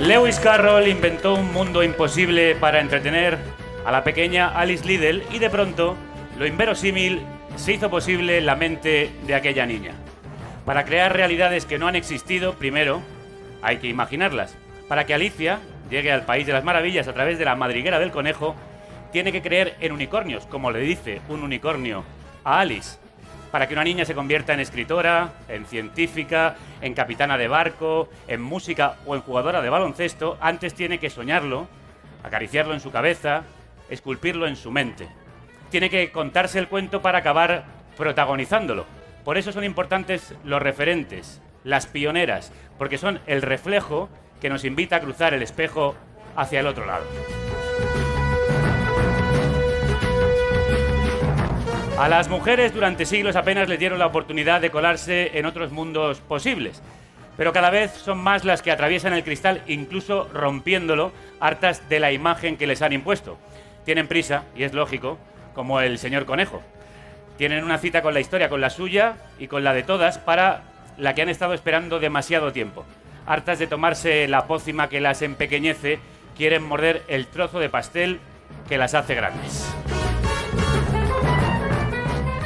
Lewis Carroll inventó un mundo imposible para entretener a la pequeña Alice Liddell y de pronto lo inverosímil se hizo posible en la mente de aquella niña. Para crear realidades que no han existido, primero hay que imaginarlas. Para que Alicia llegue al país de las maravillas a través de la madriguera del conejo, tiene que creer en unicornios, como le dice un unicornio a Alice. Para que una niña se convierta en escritora, en científica, en capitana de barco, en música o en jugadora de baloncesto, antes tiene que soñarlo, acariciarlo en su cabeza, esculpirlo en su mente. Tiene que contarse el cuento para acabar protagonizándolo. Por eso son importantes los referentes, las pioneras, porque son el reflejo que nos invita a cruzar el espejo hacia el otro lado. A las mujeres durante siglos apenas les dieron la oportunidad de colarse en otros mundos posibles, pero cada vez son más las que atraviesan el cristal, incluso rompiéndolo, hartas de la imagen que les han impuesto. Tienen prisa, y es lógico, como el señor conejo. Tienen una cita con la historia, con la suya y con la de todas, para la que han estado esperando demasiado tiempo. Hartas de tomarse la pócima que las empequeñece, quieren morder el trozo de pastel que las hace grandes.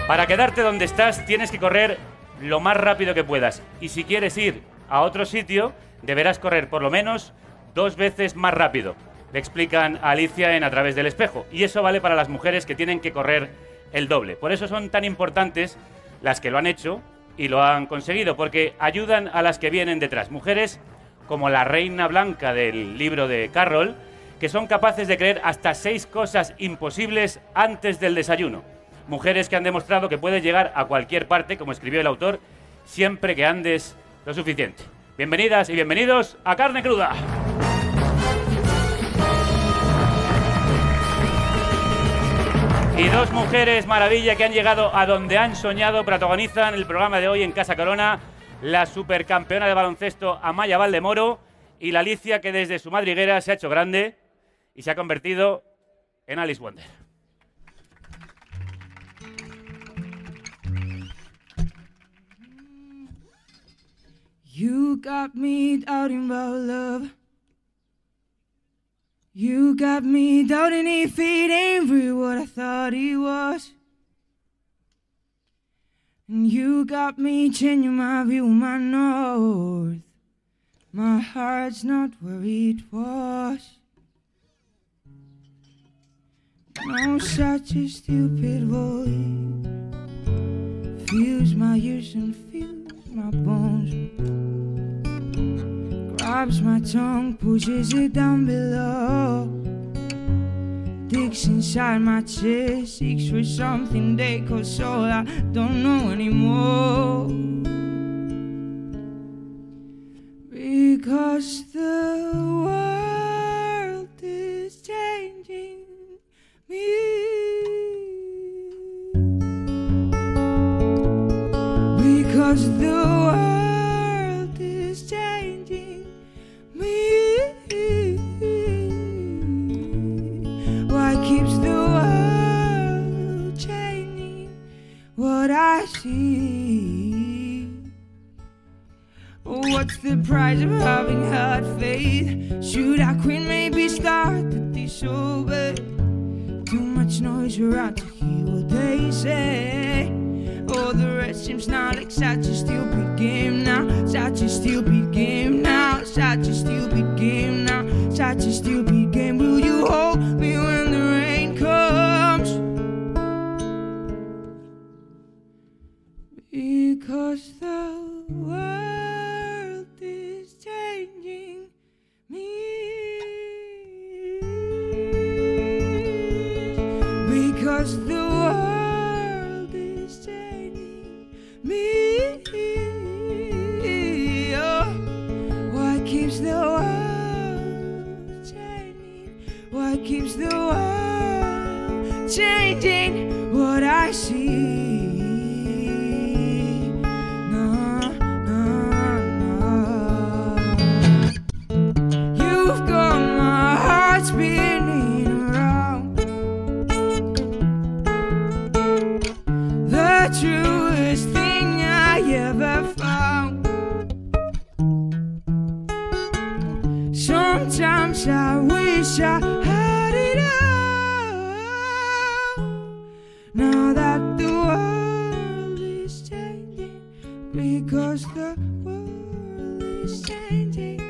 Para quedarte donde estás tienes que correr lo más rápido que puedas. Y si quieres ir a otro sitio, deberás correr por lo menos dos veces más rápido. Le explican a Alicia en A través del espejo. Y eso vale para las mujeres que tienen que correr el doble. Por eso son tan importantes las que lo han hecho y lo han conseguido, porque ayudan a las que vienen detrás. Mujeres como la reina blanca del libro de Carroll, que son capaces de creer hasta seis cosas imposibles antes del desayuno. Mujeres que han demostrado que puedes llegar a cualquier parte, como escribió el autor, siempre que andes lo suficiente. Bienvenidas y bienvenidos a Carne Cruda. Y dos mujeres maravilla que han llegado a donde han soñado protagonizan el programa de hoy en Casa Corona, la supercampeona de baloncesto Amaya Valdemoro y la Alicia que desde su madriguera se ha hecho grande y se ha convertido en Alice Wonder. You got me doubting about love. You got me doubting if it ain't real what I thought it was. And you got me changing my view, my north. My heart's not where it was. No, such a stupid voice fills my ears and my bones. Grabs my tongue, pushes it down below. Digs inside my chest, seeks for something they call soul. I don't know anymore. Because the world is changing me. Because the I see? What's the price of having had faith? Should I quit? Maybe start to disobey. Too much noise around to hear what they say. All the rest seems not like such a stupid game now. Such a stupid game now. Such a stupid game now. Such a stupid game. Will you hold me keeps the world changing? What I see. You've got my heart. The truest thing I ever found. Sometimes I wish I had Now that the world is changing, because the world is changing.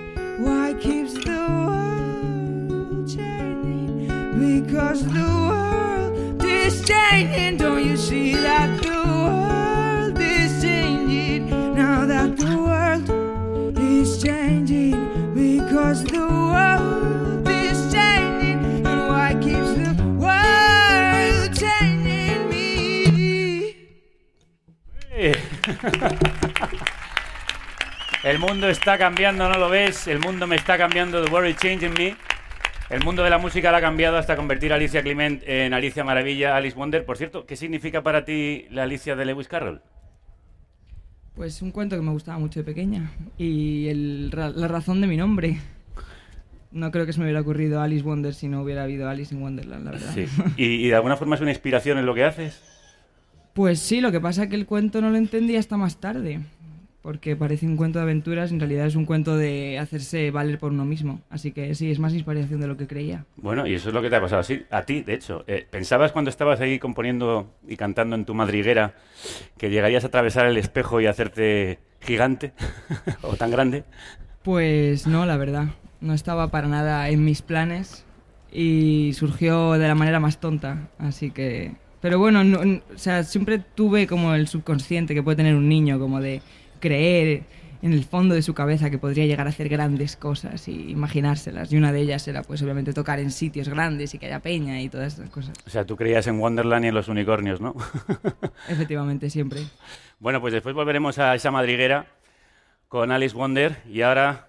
Why keeps the world changing? Because the world is changing. Don't you see that El mundo está cambiando, ¿no lo ves? El mundo me está cambiando, the world is changing me. El mundo de la música la ha cambiado hasta convertir a Alicia Clement en Alicia Maravilla, Alice Wonder. Por cierto, ¿qué significa para ti la Alicia de Lewis Carroll? Pues un cuento que me gustaba mucho de pequeña y el la razón de mi nombre. No creo que se me hubiera ocurrido Alice Wonder si no hubiera habido Alice in Wonderland, la verdad. Sí. ¿Y, y de alguna forma es una inspiración en lo que haces? Pues sí, lo que pasa es que el cuento no lo entendí hasta más tarde, porque parece un cuento de aventuras, en realidad es un cuento de hacerse valer por uno mismo. Así que sí, es más inspiración de lo que creía. Bueno, y eso es lo que te ha pasado sí, a ti, de hecho. Eh, ¿Pensabas cuando estabas ahí componiendo y cantando en tu madriguera que llegarías a atravesar el espejo y hacerte gigante o tan grande? Pues no, la verdad. No estaba para nada en mis planes y surgió de la manera más tonta. Así que. Pero bueno, no- o sea, siempre tuve como el subconsciente que puede tener un niño, como de creer en el fondo de su cabeza que podría llegar a hacer grandes cosas y imaginárselas. Y una de ellas era, pues obviamente, tocar en sitios grandes y que haya peña y todas esas cosas. O sea, tú creías en Wonderland y en los unicornios, ¿no? Efectivamente, siempre. Bueno, pues después volveremos a esa madriguera con Alice Wonder y ahora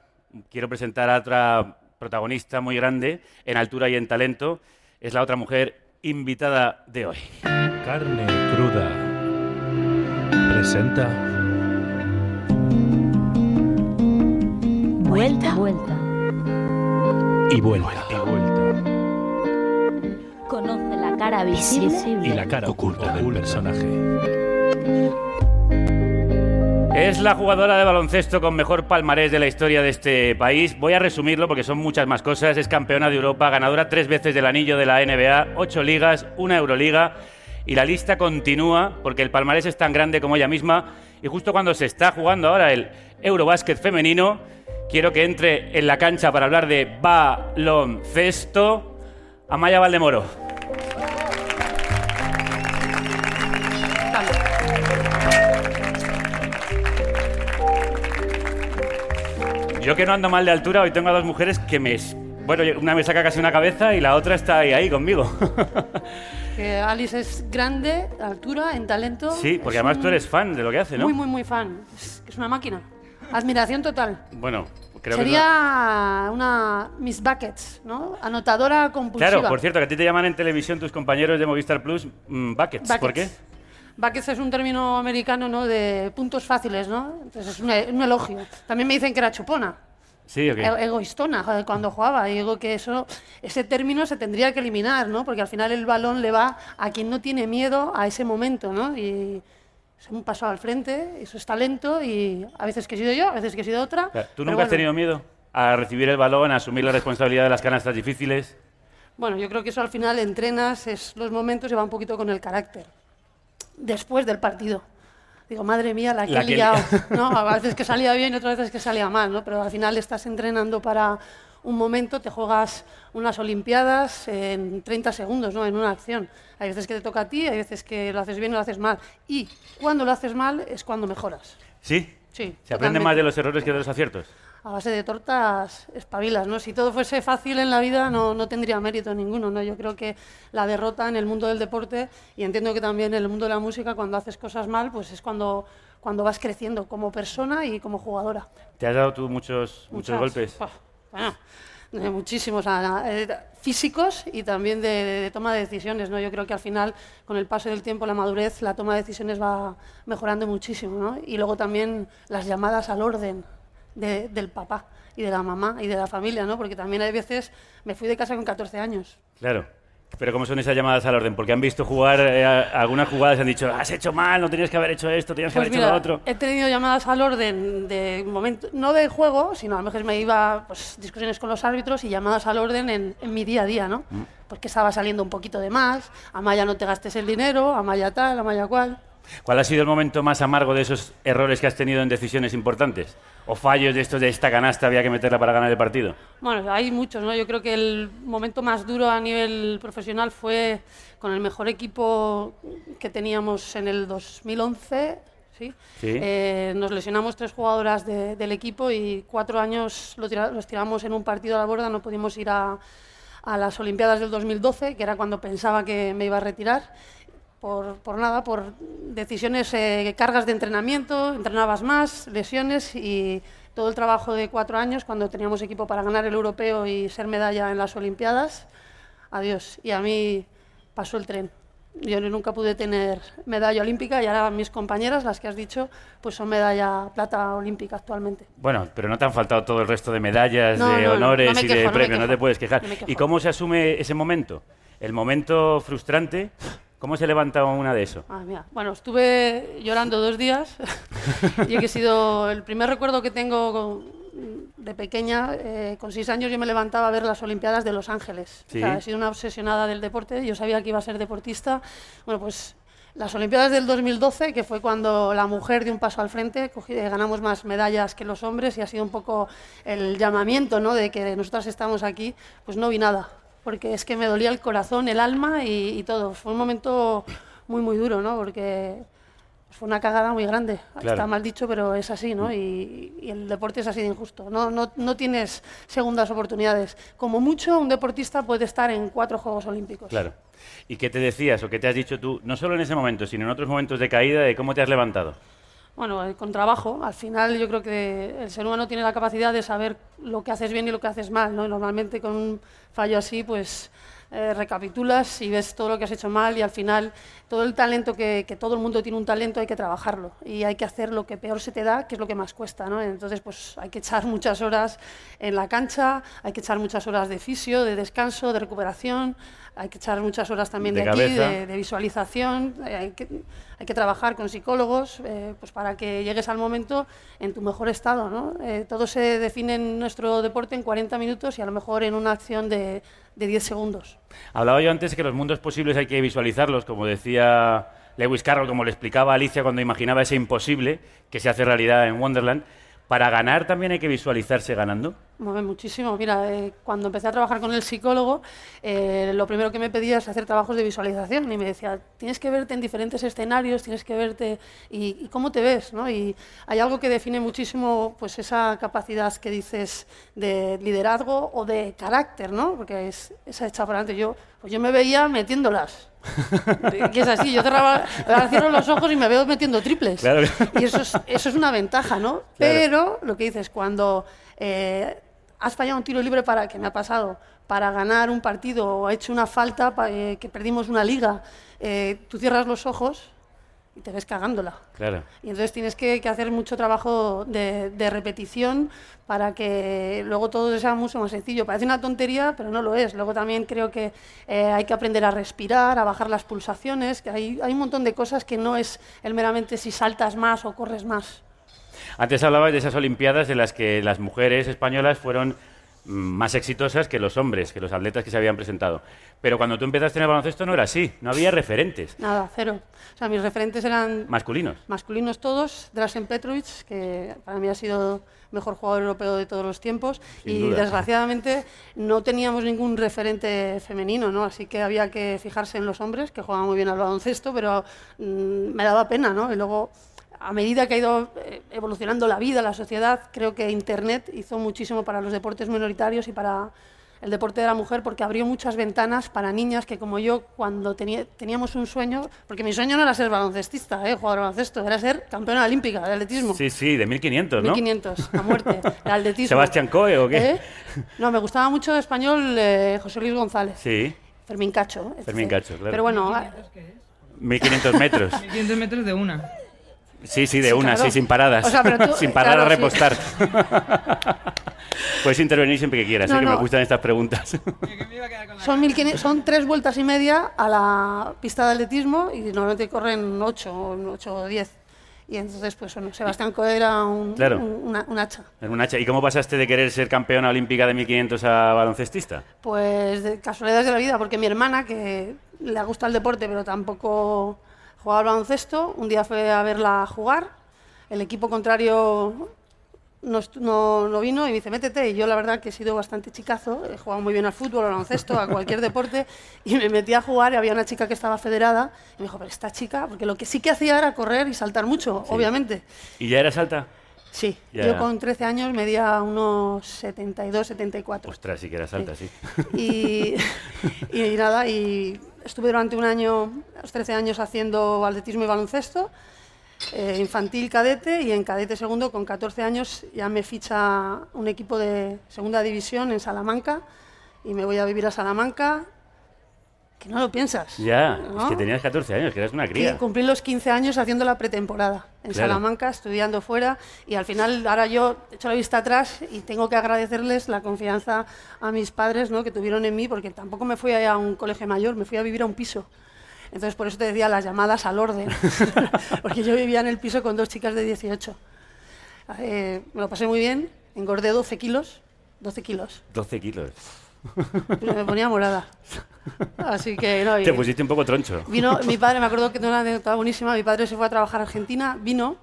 quiero presentar a otra protagonista muy grande en altura y en talento. Es la otra mujer invitada de hoy. Carne cruda. Presenta Vuelta. Vuelta. y vuelta. Y vuelta. Conoce la cara visible, Y la cara oculta del personaje. Es la jugadora de baloncesto con mejor palmarés de la historia de este país. Voy a resumirlo porque son muchas más cosas. Es campeona de Europa, ganadora tres veces del anillo de la NBA, ocho ligas, una Euroliga. Y la lista continúa porque el palmarés es tan grande como ella misma. Y justo cuando se está jugando ahora el Eurobásquet femenino, quiero que entre en la cancha para hablar de baloncesto Amaya Valdemoro. Yo que no ando mal de altura, hoy tengo a dos mujeres que me... Bueno, una me saca casi una cabeza y la otra está ahí, ahí conmigo. Que Alice es grande, de altura, en talento. sí, porque además tú eres fan de lo que hace, ¿no? Muy, muy, muy fan. Es, es una máquina. Admiración total. Bueno, creo que... Sería una Miss Buckets, ¿no? Anotadora compulsiva. Claro, por cierto, que a ti te llaman en televisión tus compañeros de Movistar Plus mm, buckets. ¿Por qué? Buckets. Es un término americano, ¿no? De puntos fáciles, ¿no? Entonces es un, un elogio. También me dicen que era chupona. Sí, ok. E- egoístona cuando jugaba. Y digo que eso, ese término se tendría que eliminar, ¿no? Porque al final el balón le va a quien no tiene miedo a ese momento, ¿no? Y es un paso al frente, eso es talento y a veces que he sido yo, a veces que he sido otra. ¿Tú nunca has tenido miedo a recibir el balón, a asumir la responsabilidad de las canastas difíciles? Bueno, yo creo que eso al final entrenas, es los momentos y va un poquito con el carácter. Después del partido. Digo, madre mía, la que La he liado. ¿no? A veces que salía bien y otras veces que salía mal, ¿no? Pero al final estás entrenando para un momento, te juegas unas Olimpiadas en 30 segundos, ¿no? En una acción. Hay veces que te toca a ti, hay veces que lo haces bien o lo haces mal. Y cuando lo haces mal es cuando mejoras. ¿Sí? Sí. ¿Se aprende más de los errores que de los aciertos? A base de tortas espabilas, ¿no? Si todo fuese fácil en la vida no, no tendría mérito ninguno, ¿no? Yo creo que la derrota en el mundo del deporte y entiendo que también en el mundo de la música cuando haces cosas mal, pues es cuando, cuando vas creciendo como persona y como jugadora. ¿Te has dado tú muchos, muchos Muchas. golpes? Bueno, muchísimos eh, físicos y también de, de toma de decisiones. ¿no? Yo creo que al final, con el paso del tiempo, la madurez, la toma de decisiones va mejorando muchísimo. ¿no? Y luego también las llamadas al orden de- del papá y de la mamá y de la familia, ¿no? porque también hay veces, me fui de casa con 14 años. Claro. Pero ¿cómo son esas llamadas al orden? Porque han visto jugar eh, a- algunas jugadas y han dicho, has hecho mal, no tenías que haber hecho esto, tenías que Pues haber hecho lo otro. he tenido llamadas al orden de momento, no del juego, sino a lo mejor me iba pues, discusiones con los árbitros y llamadas al orden en, en mi día a día, ¿no? Mm. Porque estaba saliendo un poquito de más, Amaya no te gastes el dinero, Amaya tal, Amaya cual. ¿Cuál ha sido el momento más amargo de esos errores que has tenido en decisiones importantes? ¿O fallos de estos de esta canasta había que meterla para ganar el partido? Bueno, hay muchos, ¿no? Yo creo que el momento más duro a nivel profesional fue con el mejor equipo que teníamos en el 2011. ¿sí? Sí. Eh, nos lesionamos tres jugadoras de- del equipo y cuatro años tira- los tiramos en un partido a la borda. No pudimos ir a, a las Olimpiadas del 2012, que era cuando pensaba que me iba a retirar. Por, por nada, por decisiones, eh, cargas de entrenamiento, entrenabas más, lesiones y todo el trabajo de cuatro años cuando teníamos equipo para ganar el europeo y ser medalla en las Olimpiadas. Adiós. Y a mí pasó el tren. Yo nunca pude tener medalla olímpica y ahora mis compañeras, las que has dicho, pues son medalla plata olímpica actualmente. Bueno, pero no te han faltado todo el resto de medallas, No, de no, no, honores no y quejo, de premios, no, te puedes quejar. ¿Y cómo se asume ese momento? El momento frustrante, ¿cómo se levanta una de eso? Ah, mira. Bueno, estuve llorando dos días y que he sido el primer recuerdo que tengo de pequeña. eh, con seis años yo me levantaba a ver las Olimpiadas de Los Ángeles. Sí. O sea, he sido una obsesionada del deporte. Yo sabía que iba a ser deportista. Bueno, pues las Olimpiadas del 2012, que fue cuando la mujer dio un paso al frente, cogí- eh, ganamos más medallas que los hombres y ha sido un poco el llamamiento ¿no? de que nosotras estamos aquí, pues no vi nada, porque es que me dolía el corazón, el alma y, y todo. Fue un momento muy, muy duro, ¿no? porque fue una cagada muy grande. Claro. Está mal dicho, pero es así, ¿no? Y, y el deporte es así de injusto. No, no, no tienes segundas oportunidades. Como mucho, un deportista puede estar en cuatro Juegos Olímpicos. Claro. ¿Y qué te decías o qué te has dicho tú, no solo en ese momento, sino en otros momentos de caída, de cómo te has levantado? Bueno, eh, con trabajo. Al final yo creo que el ser humano tiene la capacidad de saber lo que haces bien y lo que haces mal. Y normalmente con un fallo así, pues eh, recapitulas y ves todo lo que has hecho mal y al final todo el talento que, que todo el mundo tiene un talento hay que trabajarlo y hay que hacer lo que peor se te da, que es lo que más cuesta, ¿no? Entonces pues hay que echar muchas horas en la cancha, hay que echar muchas horas de fisio, de descanso, de recuperación, hay que echar muchas horas también De de, aquí, de, de visualización, eh, hay que, hay que trabajar con psicólogos eh, pues para que llegues al momento en tu mejor estado. ¿no? Eh, todo se define en nuestro deporte en 40 minutos y a lo mejor en una acción de, de 10 segundos. Hablaba yo antes que los mundos posibles hay que visualizarlos, como decía Lewis Carroll, como le explicaba Alicia cuando imaginaba ese imposible que se hace realidad en Wonderland. Para ganar también hay que visualizarse ganando. Mueve muchísimo. Mira, eh, cuando empecé a trabajar con el psicólogo, eh, lo primero que me pedía es hacer trabajos de visualización y me decía, tienes que verte en diferentes escenarios, tienes que verte y, y cómo te ves, ¿no? Y hay algo que define muchísimo pues esa capacidad que dices de liderazgo o de carácter, ¿no? Porque es esa hecha para adelante. Yo, pues yo me veía metiéndolas. que es así, yo cerraba, cierro los ojos y me veo metiendo triples. Claro. Y eso es, eso es una ventaja, ¿no? Pero lo que dices, cuando eh, has fallado un tiro libre para, que me ha pasado, para ganar un partido o ha hecho una falta, eh, que perdimos una liga, eh, tú cierras los ojos y te ves cagándola. Claro. Y entonces tienes que, que hacer mucho trabajo de, de repetición para que luego todo sea mucho más sencillo. Parece una tontería, pero no lo es. Luego también creo que eh, hay que aprender a respirar, a bajar las pulsaciones, que hay, hay un montón de cosas que no es el meramente si saltas más o corres más. Antes hablabas de esas Olimpiadas en las que las mujeres españolas fueron mm, más exitosas que los hombres, que los atletas que se habían presentado. Pero cuando tú empezaste en el baloncesto no era así, no había referentes Nada, cero. O sea, mis referentes eran masculinos. masculinos todos, Drasen Petrovic, que para mí ha sido mejor jugador europeo de todos los tiempos, Sin y duda. desgraciadamente no teníamos ningún referente femenino, ¿no? Así que había que fijarse en los hombres, que jugaban muy bien al baloncesto, pero mm, me daba pena, ¿no? Y luego, a medida que ha ido eh, evolucionando la vida, la sociedad, creo que Internet hizo muchísimo para los deportes minoritarios y para el deporte de la mujer porque abrió muchas ventanas para niñas que como yo cuando tenía, teníamos un sueño, porque mi sueño no era ser baloncestista, ¿eh? jugador de baloncesto, era ser campeona olímpica de atletismo. Sí, sí, de 1500, ¿no? 1500, a muerte, el atletismo. ¿Sebastián Coe o qué? ¿Eh? No, me gustaba mucho español eh, José Luis González. Sí, Fermín Cacho. Fermín Cacho, claro. Pero bueno, ah, 1500 metros. 500 metros de una. Sí, sí, de una, claro. sí, sin paradas. O sea, pero tú- sin parar claro, a sí. repostar. Puedes intervenir siempre que quieras, No, sé que me no. gustan estas preguntas. son, 1500 son tres vueltas y media a la pista de atletismo y normalmente corren 8 o 8 o 10. Y entonces, pues bueno, Sebastián Coe era un, Claro. un- una, un hacha. En un hacha. ¿Y cómo pasaste de querer ser campeona olímpica de 1500 a baloncestista? Pues de casualidades de la vida, porque mi hermana, que le gusta el deporte, pero tampoco jugaba al baloncesto, un día fue a verla jugar. El equipo contrario no, no, no vino y me dice, métete. Y yo, la verdad, que he sido bastante chicazo, he jugado muy bien al fútbol, al baloncesto, a cualquier deporte. Y me metí a jugar y había una chica que estaba federada. Y me dijo, pero esta chica, porque lo que sí que hacía era correr y saltar mucho, obviamente. ¿Y ya eras alta? Sí, Ya. yo con 13 años medía unos 72, 74. Ostras, sí que eras alta, sí. Y, y nada, y estuve durante un año, los 13 años, haciendo atletismo y baloncesto, eh, infantil cadete, y en cadete segundo, con 14 años, ya me ficha un equipo de segunda división en Salamanca, y me voy a vivir a Salamanca, que no lo piensas. Ya, ¿no? es que tenías 14 años, que eras una Sí, cría. cumplí los 15 años haciendo la pretemporada en Claro. Salamanca, estudiando fuera, y al final ahora yo he hecho la vista atrás y tengo que agradecerles la confianza a mis padres ¿no? que tuvieron en mí, porque tampoco me fui a un colegio mayor, me fui a vivir a un piso. Entonces por eso te decía las llamadas al orden, porque yo vivía en el piso con dos chicas de 18. Eh, me lo pasé muy bien, engordé 12 kilos, 12 kilos, 12 kilos. Pero me ponía morada. Así que no, y- Te pusiste un poco troncho. Vino mi padre, me acuerdo que tengo una anécdota buenísima. Mi padre se fue a trabajar a Argentina, vino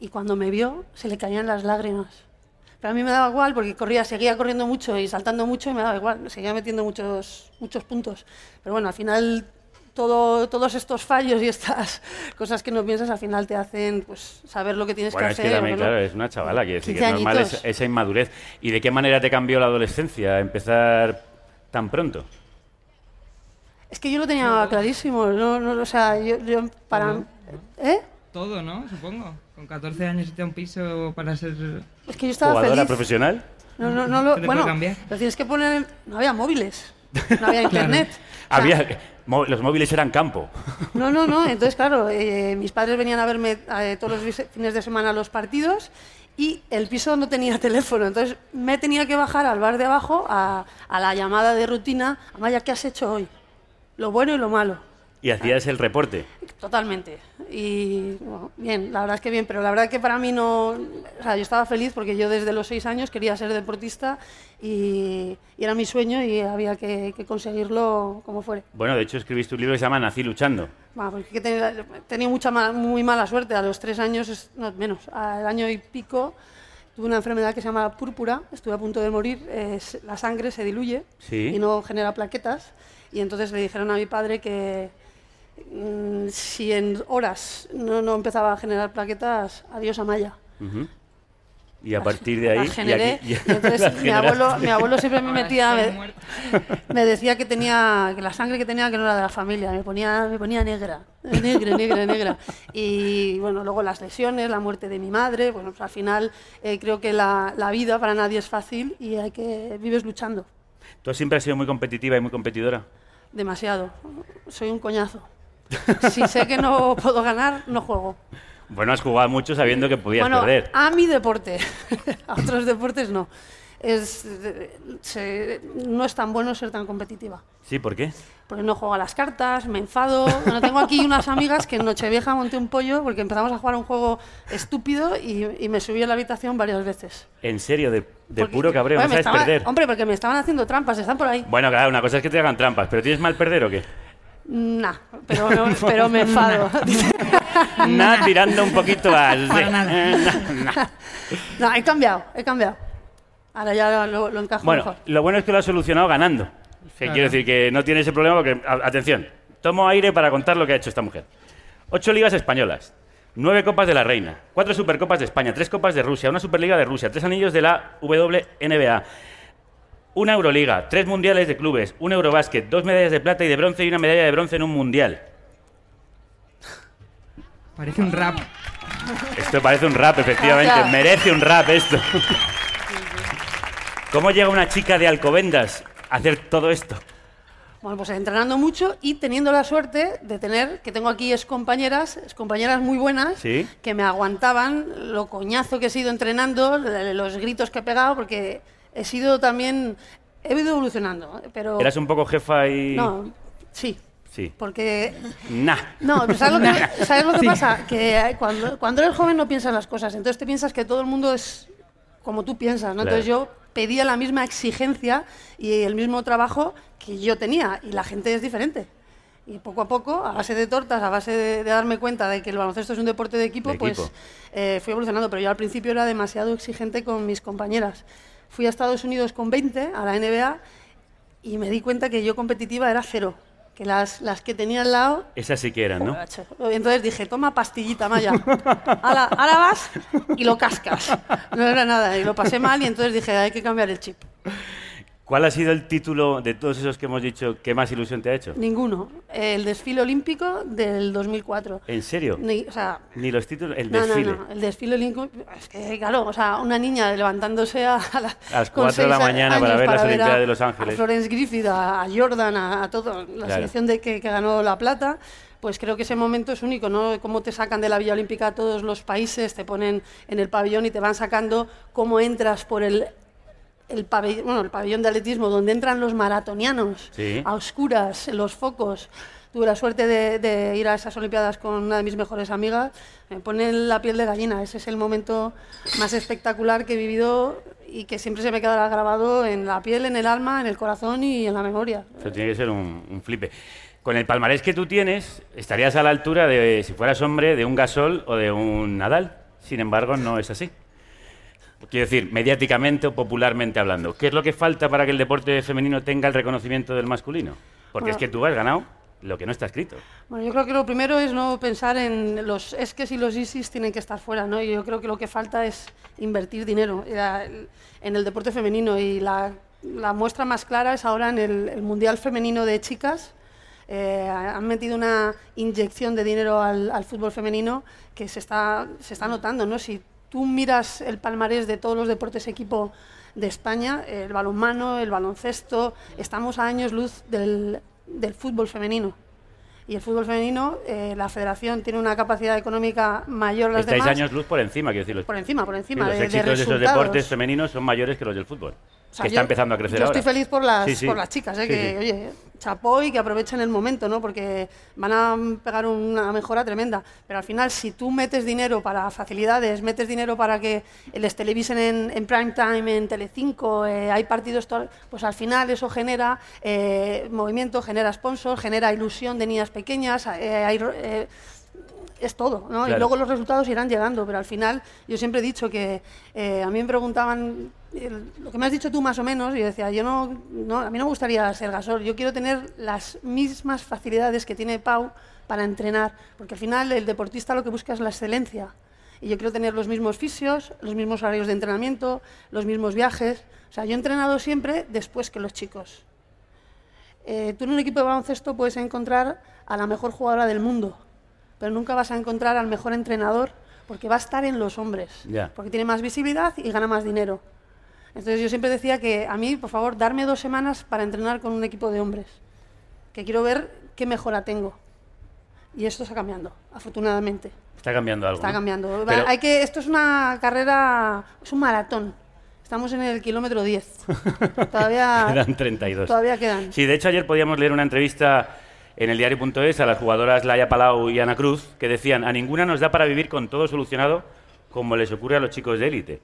y cuando me vio se le caían las lágrimas. Pero a mí me daba igual porque corría, seguía corriendo mucho y saltando mucho y me daba igual, seguía metiendo muchos, muchos puntos. Pero bueno, al final todo, todos estos fallos y estas cosas que no piensas al final te hacen pues, saber lo que tienes Bueno, que es hacer. que también, ¿no? claro, es una chavala, quiere decir que 15 es normal esa, esa inmadurez. ¿Y de qué manera te cambió la adolescencia empezar tan pronto? Es que yo lo tenía clarísimo, no, no, o sea, yo, yo para... ¿Eh? Todo, ¿no? Supongo. Con 14 años irte a un piso para ser... Es que yo estaba ¿Jugadora feliz. profesional? No, no, no lo, ¿Qué te bueno, lo tienes que poner. en- No había móviles, no había internet. O sea, Había, los móviles eran campo. No, no, no. Entonces, claro, eh, mis padres venían a verme eh, todos los fines de semana a los partidos y el piso no tenía teléfono. Entonces, me tenía que bajar al bar de abajo a, a la llamada de rutina. Amaya, ¿qué has hecho hoy? Lo bueno y lo malo. Y hacías el reporte. Totalmente. Y bueno, bien, la verdad es que bien, pero la verdad que para mí no. O sea, yo estaba feliz porque yo desde los seis años quería ser deportista y, y era mi sueño y había que, que conseguirlo como fuere. Bueno, de hecho escribiste un libro que se llama Nací luchando. Bueno, porque que tenía, tenía mucha muy mala suerte. A los tres años, es- no, menos, al año y pico, tuve una enfermedad que se llama púrpura. Estuve a punto de morir. eh, la sangre se diluye Sí. y no genera plaquetas. Y entonces le dijeron a mi padre que si en horas no, no empezaba a generar plaquetas, adiós a Maya. Ujú. Y a partir de ahí... La y generé. aquí- y entonces la mi abuelo, mi abuelo siempre me metía, me, me decía que tenía que la sangre que tenía que no era de la familia, me ponía, me ponía negra, negra, negra, negra. Y bueno, luego las lesiones, la muerte de mi madre, bueno, pues al final eh, creo que la, la vida para nadie es fácil y hay que vives luchando ¿Tú siempre has sido muy competitiva y muy competidora? demasiado. Soy un coñazo. Si sé que no puedo ganar, no juego. Bueno, has jugado mucho sabiendo que podías bueno, perder. a mi deporte, a otros deportes no. Es, eh, se- no es tan bueno ser tan competitiva. Sí, ¿por qué? Porque no juego a las cartas, me enfado. Bueno, tengo aquí unas amigas que en Nochevieja monté un pollo porque empezamos a jugar un juego estúpido y, y me subí a la habitación varias veces. En serio, de, de Porque- puro cabreo, Oye, no sabes estaba- perder. Hombre, porque me estaban haciendo trampas, están por ahí. Bueno, claro, una cosa es que te hagan trampas, pero ¿tienes mal perder o qué? Nah, pero, no- pero me enfado. Nada, tirando un poquito a... Para nada. no, he cambiado, he cambiado. Ahora ya lo, lo encajo Bueno, mejor. lo bueno es que lo has solucionado ganando. Que Claro. Quiero decir que no tiene ese problema porque, a- atención, tomo aire para contar lo que ha hecho esta mujer. Ocho ligas españolas, nueve copas de la Reina, cuatro supercopas de España, tres copas de Rusia, una superliga de Rusia, tres anillos de la WNBA, una Euroliga, tres mundiales de clubes, un Eurobásquet, dos medallas de plata y de bronce y una medalla de bronce en un mundial. Parece un rap. Esto parece un rap, efectivamente. Gracias. Merece un rap esto. ¿Cómo llega una chica de Alcobendas a hacer todo esto? Bueno, pues entrenando mucho y teniendo la suerte de tener, que tengo aquí es compañeras, compañeras muy buenas, Sí. que me aguantaban lo coñazo que he sido entrenando, los gritos que he pegado, porque he sido también, he ido evolucionando, ¿eh? pero... ¿Eras un poco jefa y...? No, sí, Sí. porque Nah. no, pero ¿sabes lo que, ¿sabes lo que pasa? Que cuando, cuando eres joven no piensas las cosas, entonces te piensas que todo el mundo es como tú piensas, ¿no? Entonces Claro. yo pedía la misma exigencia y el mismo trabajo que yo tenía y la gente es diferente. Y poco a poco, a base de tortas, a base de, de darme cuenta de que el baloncesto es un deporte de equipo, De pues equipo. eh, fui evolucionando. Pero yo al principio era demasiado exigente con mis compañeras. Fui a Estados Unidos con 20, a la NBA, y me di cuenta que yo competitiva era cero. Que las, las que tenía al lado Esas sí que eran, ¿no? Entonces dije, toma pastillita, Maya. Ala, ahora vas y lo cascas. No era nada. Y lo pasé mal y entonces dije, hay que cambiar el chip. ¿Cuál ha sido el título de todos esos que hemos dicho que más ilusión te ha hecho? Ninguno. El desfile olímpico del 2004. ¿En serio? Ni, o sea, Ni los títulos, el no, desfile. no, no. El desfile olímpico. Es que, claro, o sea, una niña levantándose a, a, la- A las con cuatro de la a- mañana para ver las a- Olimpiadas de Los A Ángeles. Florence Griffith, a, a Jordan, a, a todo, la Claro. selección de que, que ganó la plata. Pues creo que ese momento es único, ¿no? Cómo te sacan de la Villa Olímpica a todos los países, te ponen en el pabellón y te van sacando cómo entras por el, el, pabellón, bueno, el pabellón de atletismo, donde entran los maratonianos, Sí. a oscuras, los focos. Tuve la suerte de, de ir a esas Olimpiadas con una de mis mejores amigas. Me pone la piel de gallina. Ese es el momento más espectacular que he vivido y que siempre se me quedará grabado en la piel, en el alma, en el corazón y en la memoria. Eso tiene que ser un, un flipe. Con el palmarés que tú tienes, estarías a la altura de, si fueras hombre, de un Gasol o de un Nadal. Sin embargo, no es así. Quiero decir, mediáticamente o popularmente hablando. ¿Qué es lo que falta para que el deporte femenino tenga el reconocimiento del masculino? Porque es Bueno. que tú has ganado lo que no está escrito. Bueno, yo creo que lo primero es no pensar en los esques y los isis tienen que estar fuera, ¿no? Y yo creo que lo que falta es invertir dinero en el deporte femenino y la, la muestra más clara es ahora en el, el Mundial Femenino de Chicas. Eh, han metido una inyección de dinero al, al fútbol femenino que se está, se está notando, ¿no? Si tú miras el palmarés de todos los deportes equipo de España, el balonmano, el baloncesto, estamos a años luz del, del fútbol femenino. Y el fútbol femenino, eh, la federación tiene una capacidad económica mayor a las Estáis demás. años luz por encima, quiero decir. Por encima, por sí, encima los de, de éxitos de esos deportes femeninos son mayores que los del fútbol. O sea, que está yo- empezando a crecer yo ahora. estoy feliz por las, Sí, sí. por las chicas, ¿eh? Sí, que, oye, chapó y que aprovechen el momento, ¿no? Porque van a pegar una mejora tremenda. Pero al final, si tú metes dinero para facilidades, metes dinero para que les televisen en, en prime time, en Telecinco, eh, hay partidos, pues al final eso genera eh, movimiento, genera sponsor, genera ilusión de niñas pequeñas, eh, hay... es todo, ¿no? Claro. Y luego los resultados irán llegando, pero al final yo siempre he dicho que eh, a mí me preguntaban lo que me has dicho tú más o menos, yo decía, yo no, no, a mí no me gustaría ser gasol, yo quiero tener las mismas facilidades que tiene Pau para entrenar, porque al final el deportista lo que busca es la excelencia. Y yo quiero tener los mismos fisios, los mismos horarios de entrenamiento, los mismos viajes. O sea, yo he entrenado siempre después que los chicos. Eh, tú en un equipo de baloncesto puedes encontrar a la mejor jugadora del mundo, pero nunca vas a encontrar al mejor entrenador porque va a estar en los hombres, Ya. porque tiene más visibilidad y gana más dinero. Entonces yo siempre decía que a mí, por favor, darme dos semanas para entrenar con un equipo de hombres, que quiero ver qué mejora tengo. Y esto está cambiando, afortunadamente. Está cambiando algo. Está ¿no? cambiando. Pero- Hay que, esto es una carrera, es un maratón. Estamos en el kilómetro 10. Todavía Quedan 32. Todavía quedan. Sí, de hecho ayer podíamos leer una entrevista en el diario.es a las jugadoras Laia Palau y Ana Cruz que decían, a ninguna nos da para vivir con todo solucionado como les ocurre a los chicos de élite.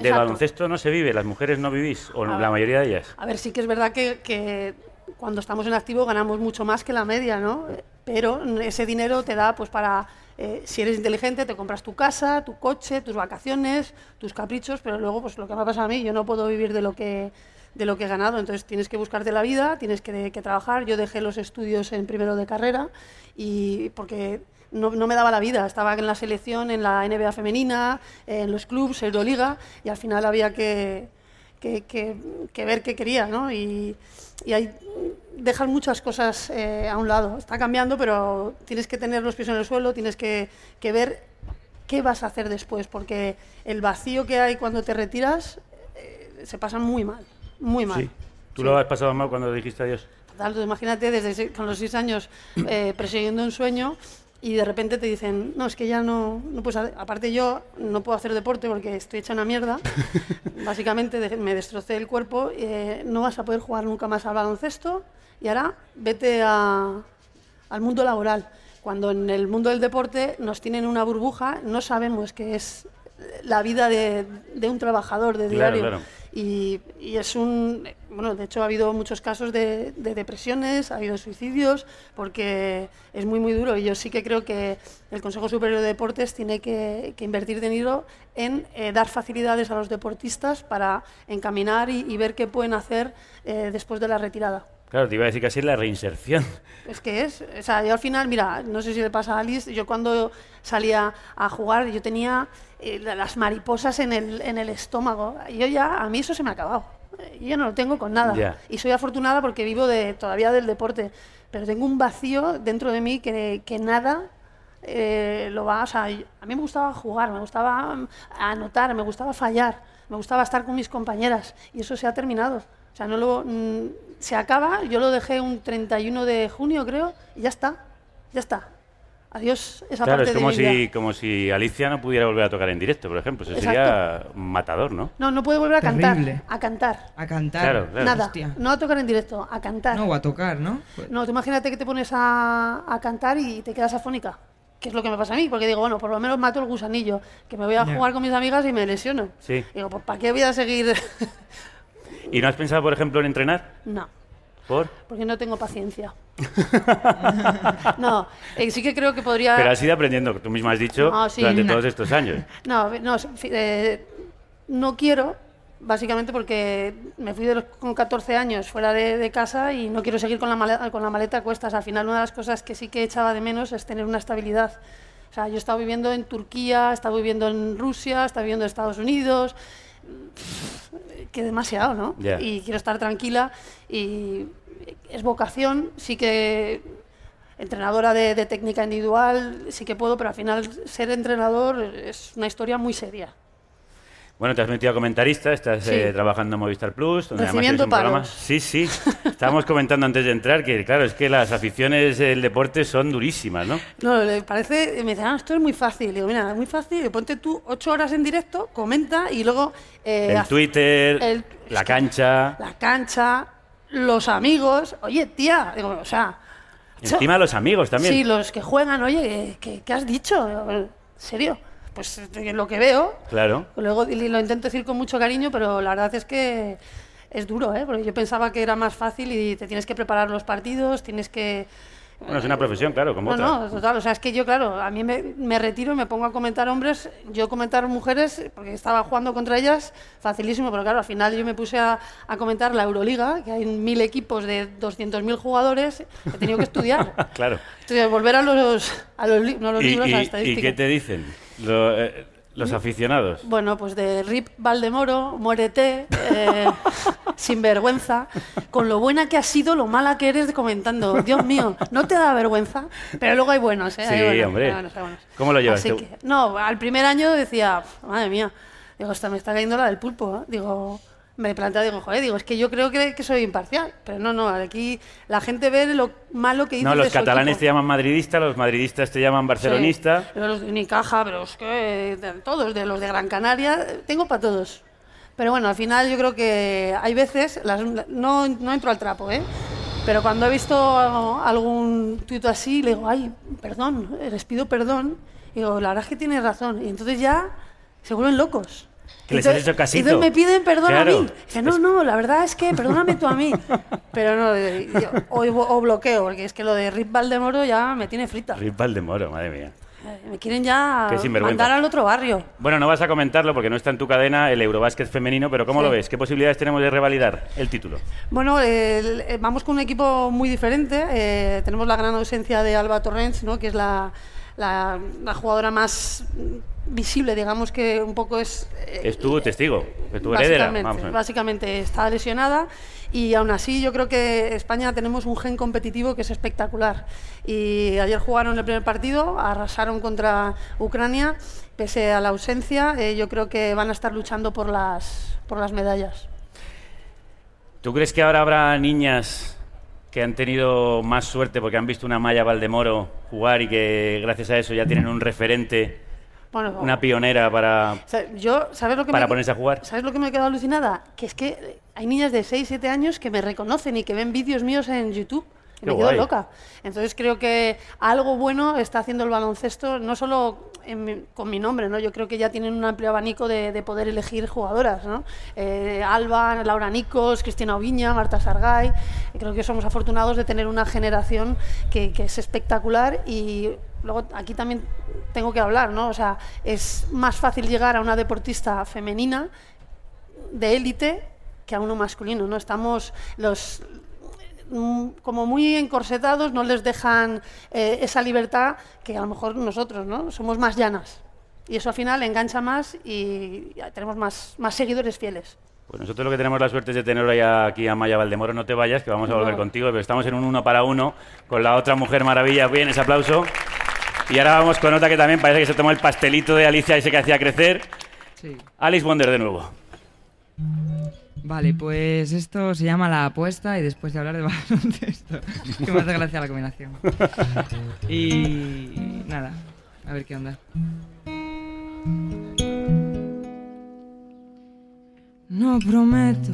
De baloncesto no se vive, las mujeres no vivís, o A la ver. mayoría de ellas. A ver, sí que es verdad que, que cuando estamos en activo ganamos mucho más que la media, ¿no? Pero ese dinero te da, pues, para, eh, si eres inteligente, te compras tu casa, tu coche, tus vacaciones, tus caprichos, pero luego, pues, lo que me ha pasado a mí, yo no puedo vivir de lo que de lo que he ganado, entonces tienes que buscarte la vida, tienes que, que trabajar. Yo dejé los estudios en primero de carrera y porque no, no me daba la vida, estaba en la selección, en la NBA femenina, en los clubes, Euroliga, y al final había que, que, que- que ver qué quería, ¿no? Y, y hay, dejas muchas cosas eh, a un lado. Está cambiando, pero tienes que tener los pies en el suelo, tienes que, que ver qué vas a hacer después, porque el vacío que hay cuando te retiras eh, se pasa muy mal, muy mal. Sí. ¿Tú lo has pasado mal cuando dijiste adiós? Imagínate desde con los seis años eh, persiguiendo un sueño y de repente te dicen, no, es que ya no, no puedes hacer- Aparte yo no puedo hacer deporte porque estoy hecha una mierda. Básicamente de- me destrocé el cuerpo. eh, no vas a poder jugar nunca más al baloncesto y ahora vete a- al mundo laboral. Cuando en el mundo del deporte nos tienen una burbuja, no sabemos qué es la vida de, de un trabajador de Claro, diario. claro. Y, y es un. Bueno, de hecho ha habido muchos casos de, de depresiones, ha habido suicidios, porque es muy, muy duro. Y yo sí que creo que el Consejo Superior de Deportes tiene que, que invertir dinero en eh, dar facilidades a los deportistas para encaminar y, y ver qué pueden hacer eh, después de la retirada. Claro, te iba a decir casi la reinserción. Es que es, o sea, yo al final, mira, no sé si le pasa a Alice, yo cuando salía a jugar, yo tenía las mariposas en el, en el estómago. Yo ya, a mí eso se me ha acabado. Eh, Yo no lo tengo con nada. Y soy afortunada porque vivo de, todavía del deporte. Pero tengo un vacío dentro de mí que, que nada eh, lo va. O sea, a mí me gustaba jugar, me gustaba mm, anotar, me gustaba fallar, me gustaba estar con mis compañeras. Y eso se ha terminado. O sea, no lo, mm, se acaba. Yo lo dejé un 31 de junio, creo, y ya está. Ya está. Adiós esa Claro, parte es como de mi vida. si, como si Alicia no pudiera volver a tocar en directo, por ejemplo. Eso sería matador, ¿no? No, no puede volver a Terrible. cantar. A cantar. A cantar. Claro, claro. Nada. Hostia. No a tocar en directo, a cantar. No, o a tocar, ¿no? Pues- No, tú imagínate que te pones a, a cantar y te quedas afónica. Que es lo que me pasa a mí, porque digo, bueno, por lo menos mato el gusanillo, que me voy a jugar con mis amigas y me lesiono. Sí. Digo, pues ¿para qué voy a seguir? ¿Y no has pensado, por ejemplo, en entrenar? no, ¿Por? porque no tengo paciencia. no, eh, sí que creo que podría... Pero has ido aprendiendo, tú mismo has dicho, No, sí. durante No. todos estos años. No, no, eh, no quiero, básicamente porque me fui de los- con 14 años fuera de, de casa y no quiero seguir con la, maleta, con la maleta a cuestas. Al final, una de las cosas que sí que echaba de menos es tener una estabilidad. O sea, yo he estado viviendo en Turquía, he estado viviendo en Rusia, he estado viviendo en Estados Unidos. Que demasiado, ¿no? Ya. Y quiero estar tranquila y es vocación, sí que entrenadora de, de técnica individual, sí que puedo, pero al final ser entrenador es una historia muy seria. Bueno, te has metido a comentarista, estás Sí. eh, trabajando en Movistar Plus, donde además Recibiendo tienes un programa. Sí, sí. Estábamos comentando antes de entrar que, claro, es que las aficiones del deporte son durísimas, ¿no? No, le parece, me dicen, ah, esto es muy fácil. Digo, mira, es muy fácil, ponte tú ocho horas en directo, comenta y luego... eh, El haz- Twitter, el- la cancha. La cancha, los amigos. Oye, tía, digo, o sea... Encima los amigos también. Sí, los que juegan, oye, ¿qué, qué has dicho? ¿En serio? Pues eh, lo que veo, Claro. Luego lo intento decir con mucho cariño, pero la verdad es que es duro, ¿eh? Porque yo pensaba que era más fácil y te tienes que preparar los partidos, tienes que... Bueno, es una profesión, claro, como No, otra. no, total, o sea, es que yo, claro, a mí me, me retiro y me pongo a comentar hombres, yo comentar mujeres, porque estaba jugando contra ellas, facilísimo, pero claro, al final yo me puse a, a comentar la Euroliga, que hay mil equipos de 200.000 jugadores, he tenido que estudiar. Claro. Entonces, volver a los, a los, no a los ¿Y, libros, a la y- y estadística. qué te dicen Lo- eh, los aficionados? Bueno, pues de Rip Valdemoro, muérete, eh, sin vergüenza, con lo buena que has sido, lo mala que eres comentando. Dios mío, ¿no te da vergüenza? Pero luego hay buenos, ¿eh? Hay Sí, buenos, hombre. hay buenos, hay buenos. ¿Cómo lo llevas Así tú? que- no, al primer año decía, "Pf, madre mía, digo, hasta me está cayendo la del pulpo. ¿eh?". Digo, me plantea, digo, joder, digo, es que yo creo que, que soy imparcial. Pero no, no, aquí la gente ve lo malo que dices No, los catalanes equipo. te llaman madridista, los madridistas te llaman barcelonista. Sí, los de Unicaja, pero es que de todos, de los de Gran Canaria, tengo para todos. Pero bueno, al final yo creo que hay veces, las- no, no entro al trapo, ¿eh? Pero cuando he visto algún tuit así, le digo, ay, perdón, les pido perdón. Y digo, la verdad es que tienes razón. Y entonces ya se vuelven locos. Que les Entonces- has hecho casito. Entonces me piden perdón Claro. a mí. Dice, no, no, la verdad es que perdóname tú a mí. Pero no, yo- o, o bloqueo, porque es que lo de Rip Valdemoro ya me tiene frita. Rip Valdemoro, madre mía. Me quieren ya mandar al otro barrio. Bueno, no vas a comentarlo porque no está en tu cadena el Eurobásquet femenino, pero ¿cómo Sí. lo ves? ¿Qué posibilidades tenemos de revalidar el título? Bueno, eh, vamos con un equipo muy diferente. eh, tenemos la gran ausencia de Alba Torrens, ¿no? que es la, la- la jugadora más visible, digamos que un poco es... eh, Es tu testigo, es tu heredera. Básicamente, básicamente está lesionada y aún así yo creo que España tenemos un gen competitivo que es espectacular. Y ayer jugaron el primer partido, arrasaron contra Ucrania, pese a la ausencia, eh, yo creo que van a estar luchando por las, por las medallas. ¿Tú crees que ahora habrá niñas que han tenido más suerte porque han visto una Maya Valdemoro jugar y que gracias a eso ya tienen un referente, Bueno, una pionera para... o sea, yo, ¿sabes lo que Para me, ponerse a jugar. ¿Sabes lo que me he quedado alucinada? Que es que hay niñas de 6, 7 años que me reconocen y que ven vídeos míos en YouTube. Y me quedo loca. Entonces creo que algo bueno está haciendo el baloncesto, no solo en mi- con mi nombre, ¿no? Yo creo que ya tienen un amplio abanico de, de poder elegir jugadoras, ¿no? Eh, Alba, Laura Nicos, Cristina Oviña, Marta Sargay. Creo que somos afortunados de tener una generación que, que es espectacular y luego aquí también tengo que hablar, ¿no? O sea, es más fácil llegar a una deportista femenina de élite que a uno masculino, ¿no? Estamos los mm, como muy encorsetados, no les dejan eh, esa libertad que a lo mejor nosotros, ¿no? Somos más llanas. Y eso al final engancha más y tenemos más, más seguidores fieles. Pues nosotros lo que tenemos la suerte es de tener hoy aquí a Maya Valdemoro. No te vayas, que vamos a volver No. contigo, pero estamos en un uno para uno con la otra mujer maravilla. Bien, ese aplauso. Y ahora vamos con otra que también parece que se tomó el pastelito de Alicia ese que hacía crecer. Sí. Alice Wonder de nuevo. Vale, pues esto se llama la apuesta y después de hablar de baloncesto. que me hace gracia la combinación. Y nada, a ver qué onda. No prometo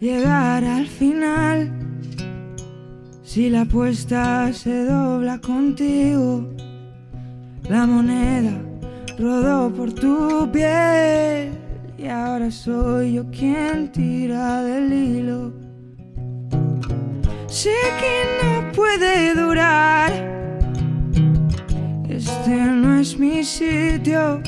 llegar al final. Si la apuesta se dobla contigo, la moneda rodó por tu piel y ahora soy yo quien tira del hilo. Sé que no puede durar. Este no es mi sitio.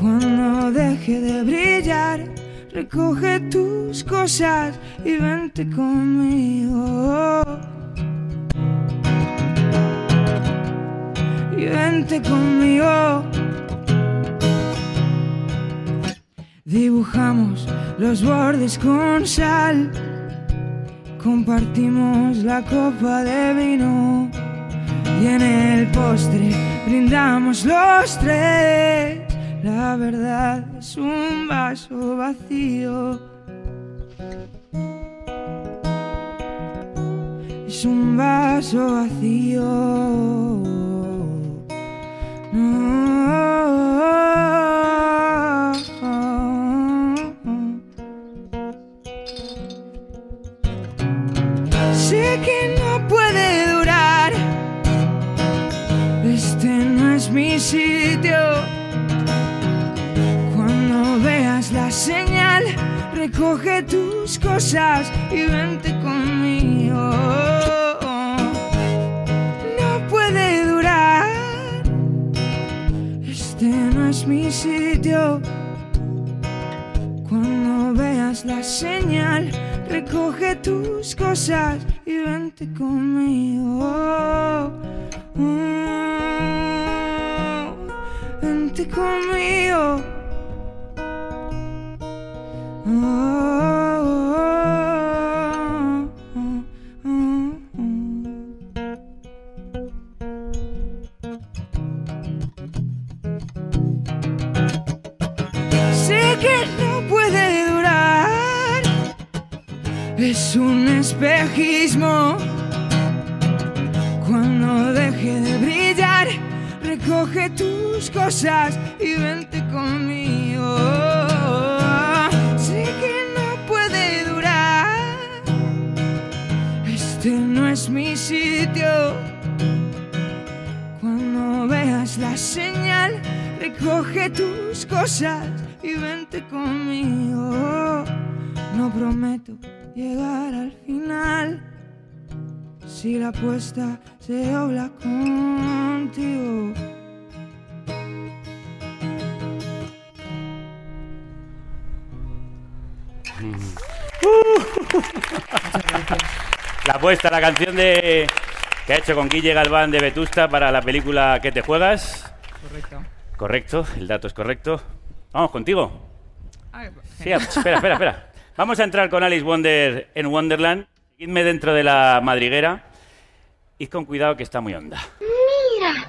Cuando deje de brillar, recoge tus cosas y vente conmigo. Vente conmigo. Dibujamos los bordes con sal. Compartimos la copa de vino. Y en el postre brindamos los tres. La verdad es un vaso vacío. Es un vaso vacío. Sé que no puede durar. Este no es mi sitio. Cuando veas la señal, recoge tus cosas y vente conmigo. Es mi sitio. Cuando veas la señal, recoge tus cosas y vente conmigo. Oh, vente conmigo. Oh, espejismo. Cuando deje de brillar, recoge tus cosas y vente conmigo. Sé que no puede durar. Este no es mi sitio. Cuando veas la señal, recoge tus cosas y vente conmigo. No prometo llegar al final. Si la apuesta se dobla contigo. La apuesta, la canción de que ha hecho con Guille Galván de Vetusta para la película ¿Qué te juegas? Correcto. Correcto, el dato es correcto. Vamos contigo. Ah, Sí, espera, espera, espera. Vamos a entrar con Alice Wonder en Wonderland. Seguidme dentro de la madriguera. Id con cuidado que está muy honda. Mira,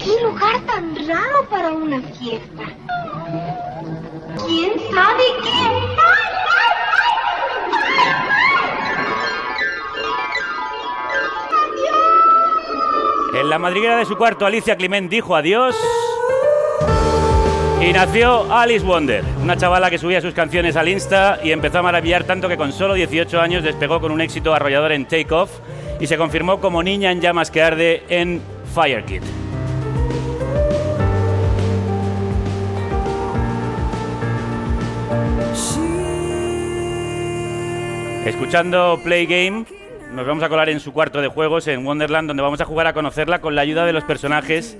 qué lugar tan raro para una fiesta. ¿Quién sabe qué? ¡Ay, ay, En la madriguera de su cuarto, Alicia Clement dijo adiós. Y nació Alice Wonder, una chavala que subía sus canciones al Insta y empezó a maravillar tanto que con solo 18 años despegó con un éxito arrollador en Take Off y se confirmó como niña en llamas que arde en Fire Kid. Escuchando Play Game, nos vamos a colar en su cuarto de juegos en Wonderland, donde vamos a jugar a conocerla con la ayuda de los personajes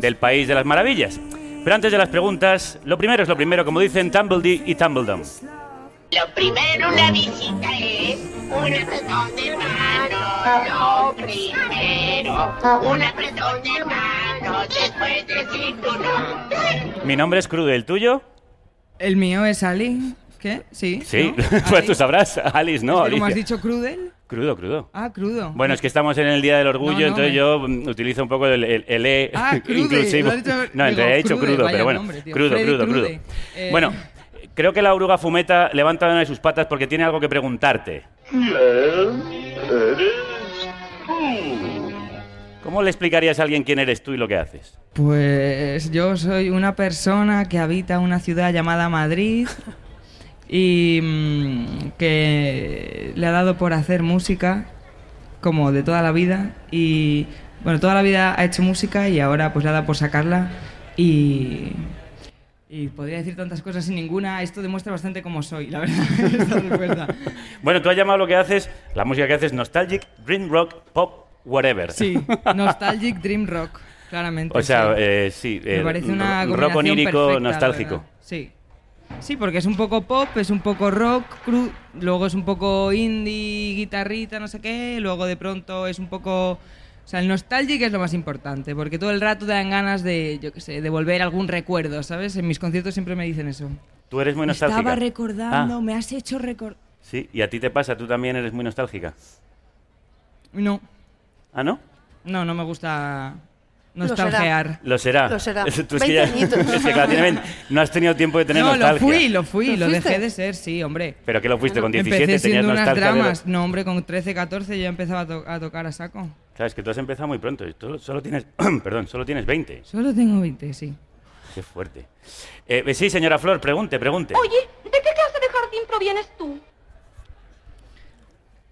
del País de las Maravillas. Pero antes de las preguntas, lo primero es lo primero, como dicen Tumbledy y Tumbledum. Lo primero una visita es un apretón de mano. Lo primero, un apretón de mano. Después decir tu nombre. Mi nombre es Crude, ¿el tuyo? El mío es Ali. ¿Qué? Sí. Sí, ¿no? pues tú sabrás, Alice, ¿no? Es que como has dicho crudel. Crudo, crudo. Ah, crudo. Bueno, es que estamos en el Día del Orgullo, No, no, entonces me- yo mm, utilizo un poco el, el- el E Ah, crude, inclusivo. lo has dicho- no, realidad he dicho crude, crudo, pero bueno, nombre, crudo, Freddy crudo, crudo. Eh, Bueno, creo que la oruga fumeta levanta una de sus patas porque tiene algo que preguntarte. ¿Cómo le explicarías a alguien quién eres tú y lo que haces? Pues yo soy una persona que habita una ciudad llamada Madrid y mm, que le ha dado por hacer música como de toda la vida y bueno, toda la vida ha hecho música y ahora pues le ha dado por sacarla y y podría decir tantas cosas sin ninguna, esto demuestra bastante cómo soy, la verdad, esta respuesta. Bueno, tú has llamado lo que haces, la música que haces, nostalgic, dream rock, pop, whatever. Sí, nostalgic dream rock, claramente. O sea, sí. eh, sí, Me eh, parece una rock onírico, perfecta, nostálgico. Sí. Sí, porque es un poco pop, es un poco rock, cru- luego es un poco indie, guitarrita, no sé qué, luego de pronto es un poco... O sea, el nostalgic es lo más importante, porque todo el rato te dan ganas de, yo qué sé, de volver algún recuerdo, ¿sabes? En mis conciertos siempre me dicen eso. Tú eres muy nostálgica. Estaba recordando, Ah, me has hecho recordar... sí, y a ti te pasa, tú también eres muy nostálgica. No, ¿Ah, no? no, no me gusta Lo será. nostalgiar. Lo será. Lo será. Tú es 20 que ya- añitos. es que, claro, tiene 20. no has tenido tiempo de tener No, lo nostalgia. fui, lo fui, ¿Lo dejé de ser, sí, hombre. ¿Pero qué lo fuiste con 17? Empecé ¿Tenías siendo unas nostalgia de lo- dramas. No, hombre, con 13, 14 ya empezaba a, to- a tocar a saco. Claro, es que tú has empezado muy pronto. tú solo tienes, perdón, solo tienes 20. Solo tengo 20, sí. Qué fuerte. Eh, sí, señora Flor, pregunte, pregunte. Oye, ¿de qué clase de jardín provienes tú?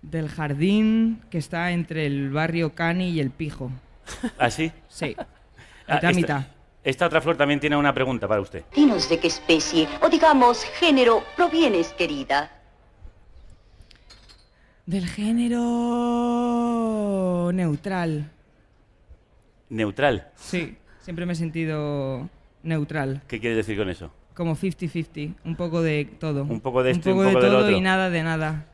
Del jardín que está entre el barrio Cani y el Pijo. ¿Ah, sí? Sí. Ah, Mitad, esta, mitad. esta otra Flor también tiene una pregunta para usted. Dinos de qué especie, o digamos género, provienes, querida. Del género neutral. Neutral. Sí. Siempre me he sentido neutral. ¿Qué quieres decir con eso? Como 50-50. Un poco de todo. Un poco de esto y un un poco poco de del todo otro. y nada de nada.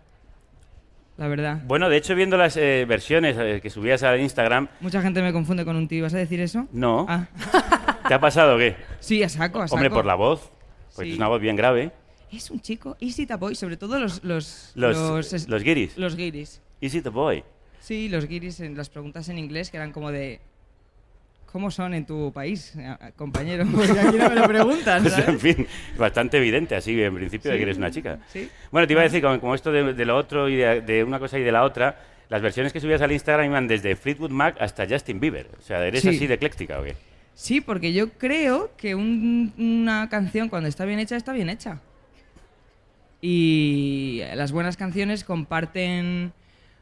La verdad. Bueno, de hecho, viendo las eh, versiones eh, que subías a Instagram, Mucha gente me confunde con un tío. ¿Vas a decir eso? no. Ah. ¿Te ha pasado o qué? Sí, a saco, a saco. Hombre, por la voz. Pues Sí. es una voz bien grave. Es un chico, Easy the Boy, sobre todo los... Los, Los, es- los guiris. Los guiris. Easy the boy. Sí, los guiris en las preguntas en inglés que eran como de... ¿Cómo son en tu país, eh, compañero? Porque aquí no me lo preguntan, Pues, en ¿sabes? fin, bastante evidente así en principio de Sí. que eres una chica. Sí. Bueno, te iba a decir, como, como esto de, de lo otro y de, de una cosa y de la otra, las versiones que subías al Instagram iban desde Fleetwood Mac hasta Justin Bieber. O sea, ¿eres Sí. así de ecléctica o qué? Sí, porque yo creo que un- una canción cuando está bien hecha, está bien hecha. Y las buenas canciones comparten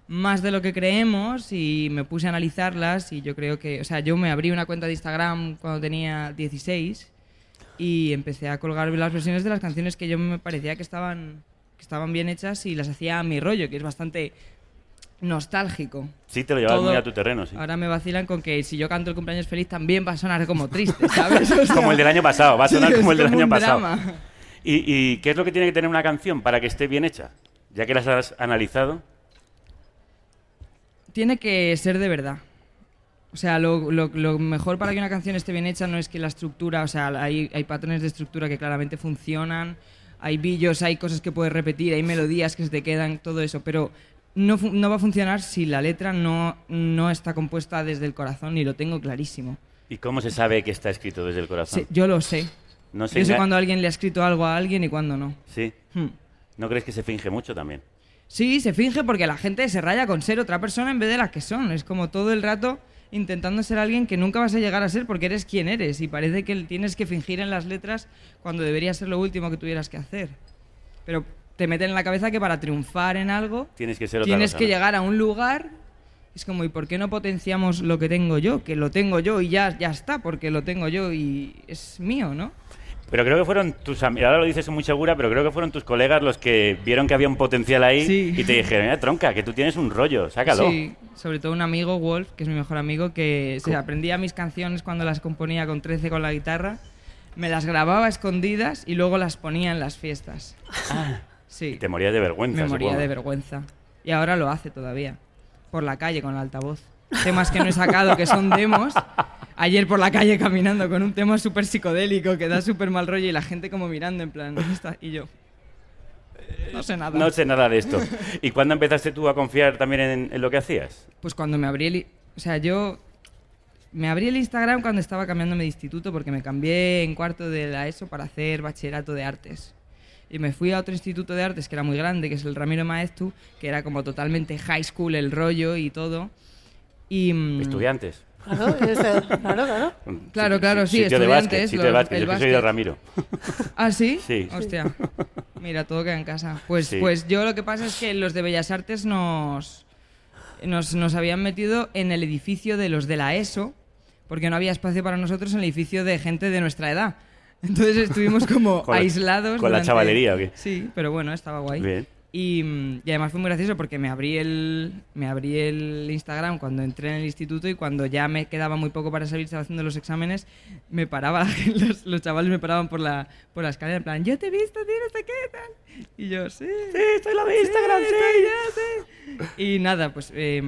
más de lo que creemos y me puse a analizarlas y yo creo que, o sea, yo me abrí una cuenta de Instagram cuando tenía 16 y empecé a colgar las versiones de las canciones que yo me parecía que estaban, que estaban bien hechas y las hacía a mi rollo, que es bastante nostálgico. Sí, te lo llevabas Todo- muy a tu terreno, sí. Ahora me vacilan con que si yo canto el cumpleaños feliz también va a sonar como triste, ¿sabes? O sea, Como el del año pasado, va a sonar sí, como el del año pasado. drama. ¿Y, y qué es lo que tiene que tener una canción para que esté bien hecha? Ya que las has analizado. Tiene que ser de verdad. O sea, lo, lo- lo mejor para que una canción esté bien hecha no es que la estructura, o sea, hay, hay patrones de estructura que claramente funcionan, hay billos, hay cosas que puedes repetir, hay melodías que se te quedan, todo eso, pero no, va a funcionar si la letra no, no está compuesta desde el corazón y lo tengo clarísimo. ¿Y cómo se sabe que está escrito desde el corazón? Sí, yo lo sé. No Yo sé enga- cuando alguien le ha escrito algo a alguien y cuando no. Sí. Hmm. ¿No crees que se finge mucho también? Sí, se finge porque la gente se raya con ser otra persona en vez de la que son. Es como todo el rato intentando ser alguien que nunca vas a llegar a ser porque eres quien eres y parece que tienes que fingir en las letras cuando debería ser lo último que tuvieras que hacer. Pero te meten en la cabeza que para triunfar en algo Tienes que ser otra tienes que llegar a un lugar. Es como, ¿y por qué no potenciamos lo que tengo yo? Que lo tengo yo y ya, ya está, porque lo tengo yo y es mío, ¿no? Pero creo que fueron tus amigos, ahora lo dices muy segura, pero creo que fueron tus colegas los que vieron que había un potencial ahí Sí. y te dijeron, mira, tronca, que tú tienes un rollo, sácalo. Sí, sobre todo un amigo, Wolf, que es mi mejor amigo, que se aprendía mis canciones cuando las componía con 13 con la guitarra, me las grababa a escondidas y luego las ponía en las fiestas. Sí, Te morías de vergüenza, me moría supongo. de vergüenza. Y ahora lo hace todavía, por la calle con el altavoz. Temas que no he sacado, que son demos. Ayer por la calle caminando con un tema súper psicodélico que da súper mal rollo y la gente como mirando en plan, ¿dónde está? Y yo, no sé nada. No sé nada de esto. ¿Y cuándo empezaste tú a confiar también en, en lo que hacías? Pues cuando me abrí el... i- O sea, yo me abrí el Instagram cuando estaba cambiándome de instituto porque me cambié en cuarto de la ESO para hacer bachillerato de artes. Y me fui a otro instituto de artes que era muy grande, que es el Ramiro Maeztu, que era como totalmente high school el rollo y todo. Y, mm, Estudiantes. Claro, claro, claro. Claro, claro, sí, Sitio de básquet, estudiantes, sitio de básquet. el Yo que soy de básquet. Ramiro. ¿Ah, sí? Sí. Hostia. Mira, todo queda en casa. Pues, Sí. pues yo lo que pasa es que los de Bellas Artes nos, nos, nos habían metido en el edificio de los de la ESO, porque no había espacio para nosotros en el edificio de gente de nuestra edad. Entonces estuvimos como Con la- aislados. con la chavalería, ¿o qué? Sí, pero bueno, estaba guay. Bien. Y, mm, y además fue muy gracioso porque me abrí el me abrí el Instagram cuando entré en el instituto y cuando ya me quedaba muy poco para salir, estaba haciendo los exámenes, me paraba, los, los chavales me paraban por la, por la escalera en plan, yo te he visto, tío, no sé qué tal. Y yo, sí, sí, estoy la de Instagram, sí. estoy ya, sí". Y nada, pues eh,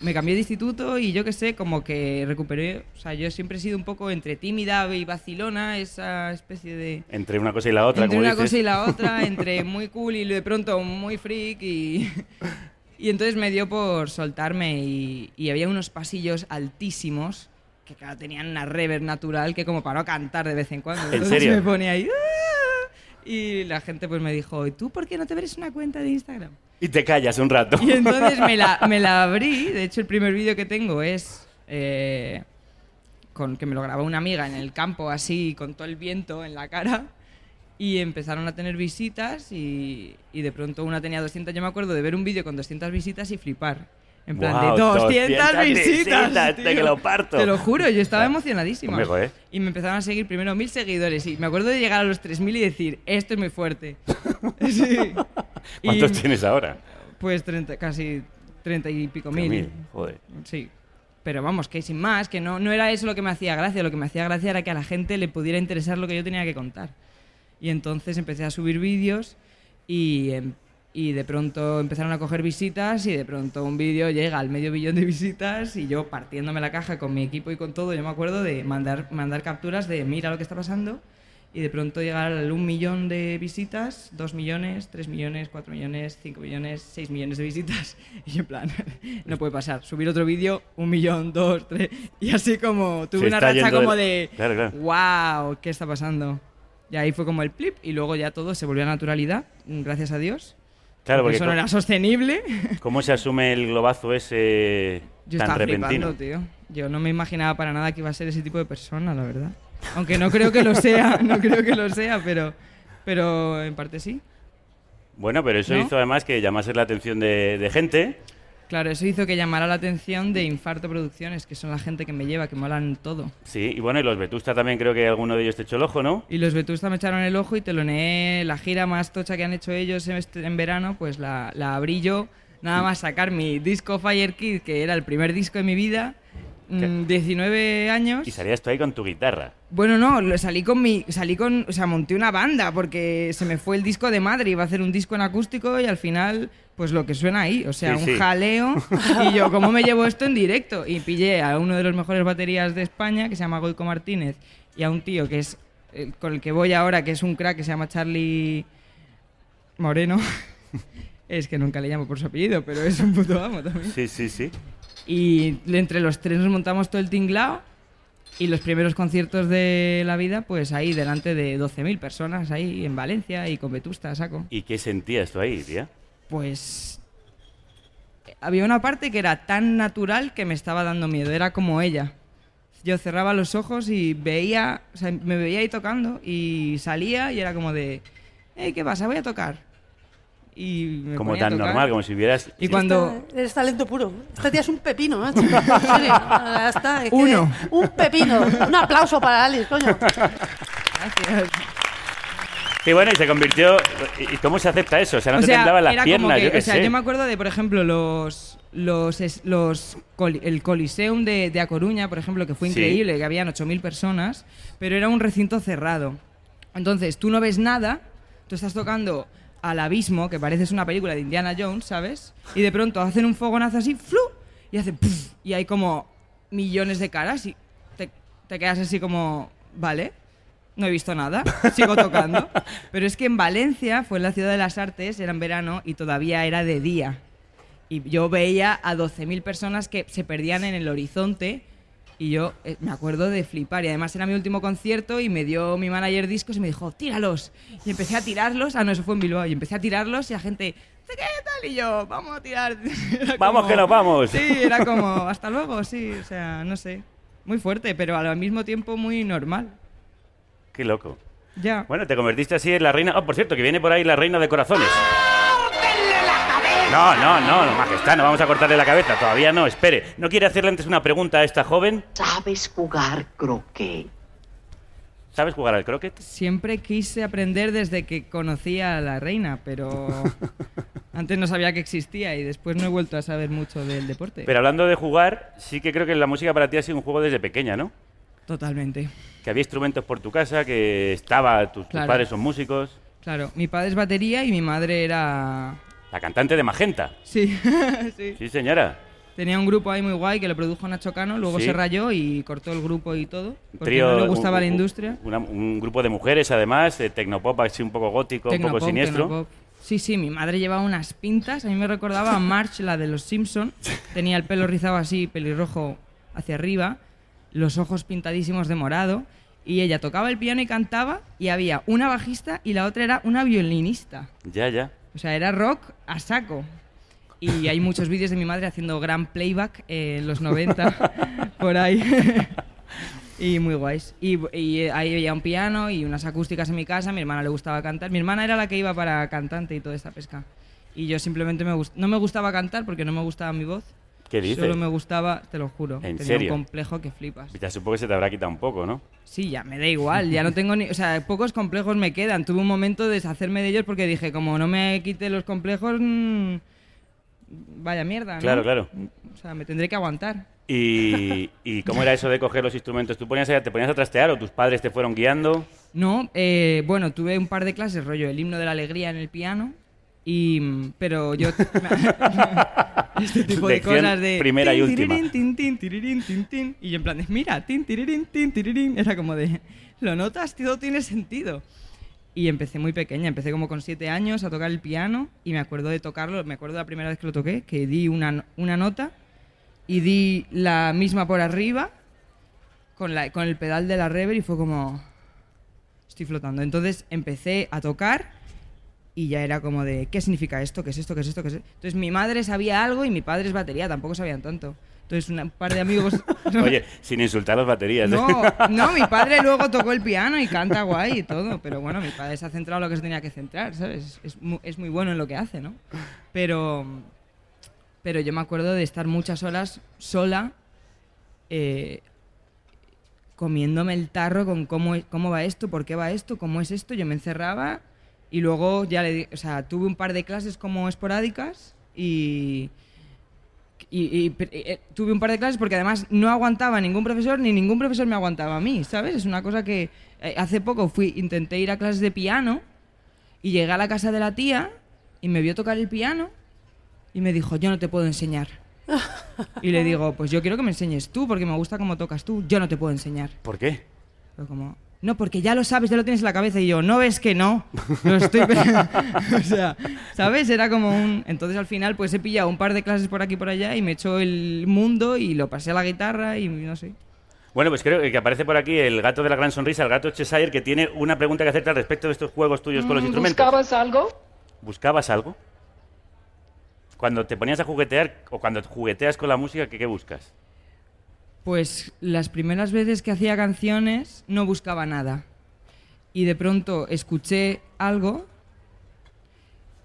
me cambié de instituto y yo qué sé, como que recuperé, o sea, yo siempre he sido un poco entre tímida y vacilona, esa especie de... Entre una cosa y la otra, Entre como una dices. cosa y la otra, entre muy cool y de pronto muy freak y... Y entonces me dio por soltarme y, y había unos pasillos altísimos que claro, tenían una reverb natural que como para no cantar de vez en cuando. ¿En Entonces serio? me ponía ahí... "Ah", Y la gente pues me dijo, ¿y tú por qué no te abres una cuenta de Instagram? Y te callas un rato. Y entonces me la, me la abrí. De hecho, el primer vídeo que tengo es eh, con que me lo grabó una amiga en el campo, así, con todo el viento en la cara. Y empezaron a tener visitas y, y de pronto una tenía 200. Yo me acuerdo de ver un vídeo con 200 visitas y flipar. En plan de 200, 200 visitas. visitas, te tío". que lo parto. Te lo juro, yo estaba emocionadísima. Hombre, joder. Y me empezaron a seguir primero mil seguidores. Y me acuerdo de llegar a los 3000 y decir, esto es muy fuerte. sí. ¿Cuántos Y- tienes ahora? pues 30, casi 30 y pico mil. Mil, joder. Sí. Pero vamos, que sin más, que no, no era eso lo que me hacía gracia. Lo que me hacía gracia era que a la gente le pudiera interesar lo que yo tenía que contar. Y entonces empecé a subir vídeos y, em, y de pronto empezaron a coger visitas y de pronto un vídeo llega al medio billón de visitas y yo partiéndome la caja con mi equipo y con todo, yo me acuerdo de mandar, mandar capturas de mira lo que está pasando y de pronto llegar al un millón de visitas, dos millones, tres millones, cuatro millones, cinco millones, seis millones de visitas. Y yo en plan, no puede pasar. Subir otro vídeo, un millón, dos, tres. Y así como tuve Se una racha como de, Claro, claro. wow, ¿qué está pasando? Y ahí fue como el flip y luego ya todo se volvió a naturalidad, gracias a Dios. Claro, porque eso no era sostenible. ¿Cómo se asume el globazo ese Yo tan estaba repentino? flipando, tío. Yo no me imaginaba para nada que iba a ser ese tipo de persona, la verdad. Aunque no creo que lo sea, no creo que lo sea, pero, pero en parte sí. Bueno, pero eso ¿No? hizo además que llamase la atención de, de gente. Claro, eso hizo que llamara la atención de Infarto Producciones, que son la gente que me lleva, que molan todo. Sí, y bueno, y los Vetusta también creo que alguno de ellos te echó el ojo, ¿no? Y los Vetusta me echaron el ojo y teloneé la gira más tocha que han hecho ellos en, este- en verano, pues la, la abrí yo, nada más sacar mi disco Fire Kid, que era el primer disco de mi vida, mm, 19 años. Y salías tú ahí con tu guitarra. Bueno, no, lo- salí con mi. Salí con. O sea, monté una banda porque se me fue el disco de madre. Iba a hacer un disco en acústico y al final, pues lo que suena ahí. O sea, Sí, un sí. jaleo. Y yo, ¿cómo me llevo esto en directo? Y pillé a uno de los mejores baterías de España, que se llama Goico Martínez, y a un tío que es. el- con el que voy ahora, que es un crack, que se llama Charlie Moreno. es que nunca le llamo por su apellido, pero es un puto amo también. Sí, sí, sí. Y entre los tres nos montamos todo el tinglao. Y los primeros conciertos de la vida, pues ahí, delante de 12.000 personas, ahí en Valencia y con Vetusta, saco. ¿Y qué sentías tú ahí, tía? Pues. Había una parte que era tan natural que me estaba dando miedo. Era como ella. Yo cerraba los ojos y veía. O sea, me veía ahí tocando y salía y era como de. Hey, ¿qué pasa? Voy a tocar. Y me Como tan normal, como si hubieras... Y cuando. Eres talento puro. Esta tía es un pepino, macho. Está. es que- Uno. Un pepino. Un aplauso para Alice, coño. Gracias. Sí, bueno, y se convirtió... ¿Y y cómo se acepta eso? O sea, no O te sea, las era piernas, como que, yo qué o sea, sé. yo me acuerdo de, por ejemplo, los los, los el Coliseum de, de A Coruña, por ejemplo, que fue Sí. increíble, que habían 8.000 personas, pero era un recinto cerrado. Entonces, tú no ves nada, tú estás tocando al abismo, que pareces una película de Indiana Jones, ¿sabes? Y de pronto hacen un fogonazo así, ¡flu! Y hace ¡puf! Y hay como millones de caras y te, te quedas así como, ¿vale? No he visto nada, sigo tocando. Pero es que en Valencia, fue en la ciudad de las artes, era en verano y todavía era de día. Y yo veía a 12.000 personas que se perdían en el horizonte y yo eh, me acuerdo de flipar. Y además era mi último concierto y me dio mi manager discos y me dijo, tíralos. Y empecé a tirarlos. Ah, no, eso fue en Bilbao. Y empecé a tirarlos y la gente, ¿qué tal? Y yo, vamos a tirar. Era Vamos, que nos vamos. Sí, era como, hasta luego, sí. O sea, no sé. Muy fuerte, pero al mismo tiempo muy normal. Qué loco. Ya. Bueno, te convertiste así en la reina... Oh, por cierto, que viene por ahí la reina de corazones. No, no, no, no, majestad, no vamos a cortarle la cabeza. Todavía no, espere. ¿No quiere hacerle antes una pregunta a esta joven? ¿Sabes jugar croquet? ¿Sabes jugar al croquet? Siempre quise aprender desde que conocí a la reina, pero antes no sabía que existía y después no he vuelto a saber mucho del deporte. Pero hablando de jugar, sí que creo que la música para ti ha sido un juego desde pequeña, ¿no? Totalmente. Que había instrumentos por tu casa, que estaba, tus, tus Claro. padres son músicos. Claro, mi padre es batería y mi madre era... La cantante de Magenta. Sí, sí. Sí, señora. Tenía un grupo ahí muy guay que lo produjo Nacho Cano, luego Sí. se rayó y cortó el grupo y todo, porque Trío, no le gustaba un- la un- industria. una- un grupo de mujeres, además, de tecnopop así un poco gótico, un Tecnopop, poco siniestro. tecnopop. Sí, sí, mi madre llevaba unas pintas, a mí me recordaba a March, la de los Simpson. Tenía el pelo rizado así, pelirrojo hacia arriba, los ojos pintadísimos de morado, y ella tocaba el piano y cantaba, y había una bajista y la otra era una violinista. Ya, ya. O sea, era rock a saco. Y hay muchos vídeos de mi madre haciendo gran playback eh, en los 90, por ahí. y muy guays. Y, y ahí había un piano y unas acústicas en mi casa. A mi hermana le gustaba cantar. Mi hermana era la que iba para cantante y toda esta pesca. Y yo simplemente me no me gustaba cantar porque no me gustaba mi voz. ¿Qué dices? Solo me gustaba, te lo juro. ¿En tenía serio? un complejo que flipas. Ya supongo que se te habrá quitado un poco, ¿no? Sí, ya me da igual, ya no tengo ni, o sea, pocos complejos me quedan. Tuve un momento de deshacerme de ellos porque dije, como no me quite los complejos, mm, vaya mierda, ¿no? Claro, claro. O sea, me tendré que aguantar. ¿Y, y cómo era eso de coger los instrumentos? ¿Tú ponías, te ponías a trastear o tus padres te fueron guiando? No, eh, bueno, tuve un par de clases, rollo, el himno de la alegría en el piano, y, mm, pero yo... este tipo de Lección cosas de... primera y tin, última. tirirín, tin, tin, tin, y yo en plan de, mira, tin, tirirín, tin, tirirín, era como de, lo notas, todo tiene sentido. Y empecé muy pequeña, empecé como con siete años a tocar el piano y me acuerdo de tocarlo, me acuerdo de la primera vez que lo toqué, que di una, una nota y di la misma por arriba con, la, con el pedal de la reverb y fue como, estoy flotando. Entonces empecé a tocar y ya era como de, ¿qué significa esto? ¿Qué es esto? ¿Qué es esto? ¿Qué es esto? Entonces mi madre sabía algo y mi padre es batería, tampoco sabían tanto. Entonces un par de amigos... Oye, sin insultar a las baterías. ¿eh? No, no, mi padre luego tocó el piano y canta guay y todo, pero bueno, mi padre se ha centrado en lo que se tenía que centrar, ¿sabes? Es, mu- es muy bueno en lo que hace, ¿no? Pero, pero yo me acuerdo de estar muchas horas sola, eh, comiéndome el tarro con cómo, cómo va esto, por qué va esto, cómo es esto, yo me encerraba y luego ya le o sea, tuve un par de clases como esporádicas y y, y, eh, tuve un par de clases porque además no aguantaba ningún profesor ni ningún profesor me aguantaba a mí, ¿sabes? Es una cosa que eh, hace poco fui intenté ir a clases de piano y llegué a la casa de la tía y me vio tocar el piano y me dijo, "Yo no te puedo enseñar." Y le digo, "Pues yo quiero que me enseñes tú porque me gusta cómo tocas tú. Yo no te puedo enseñar." ¿Por qué? Pero como, no, porque ya lo sabes, ya lo tienes en la cabeza. Y yo, no ves que no. Lo estoy. o sea, ¿sabes? Era como un. Entonces al final, pues he pillado un par de clases por aquí y por allá y me echó el mundo y lo pasé a la guitarra y no sé. Bueno, pues creo que aparece por aquí el gato de la gran sonrisa, el gato Cheshire, que tiene una pregunta que hacerte al respecto de estos juegos tuyos con los instrumentos. ¿Buscabas algo? ¿Buscabas algo? Cuando te ponías a juguetear o cuando jugueteas con la música, ¿qué, qué buscas? Pues las primeras veces que hacía canciones no buscaba nada. Y de pronto escuché algo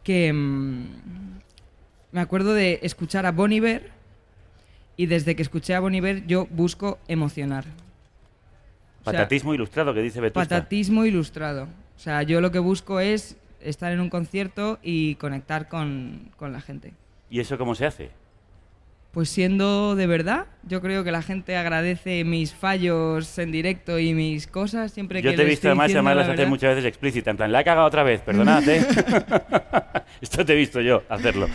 que mm, me acuerdo de escuchar a Bon Iver y desde que escuché a Bon Iver yo busco emocionar. O sea, Patatismo ilustrado, que dice Vetusta. Patatismo ilustrado. O sea, yo lo que busco es estar en un concierto y conectar con, con la gente. ¿Y eso cómo se hace? Pues siendo de verdad, yo creo que la gente agradece mis fallos en directo y mis cosas siempre Yo que te he visto además, además la las verdad. muchas veces explícita, en plan, la he cagado otra vez, perdonad, ¿eh? Esto te he visto yo hacerlo.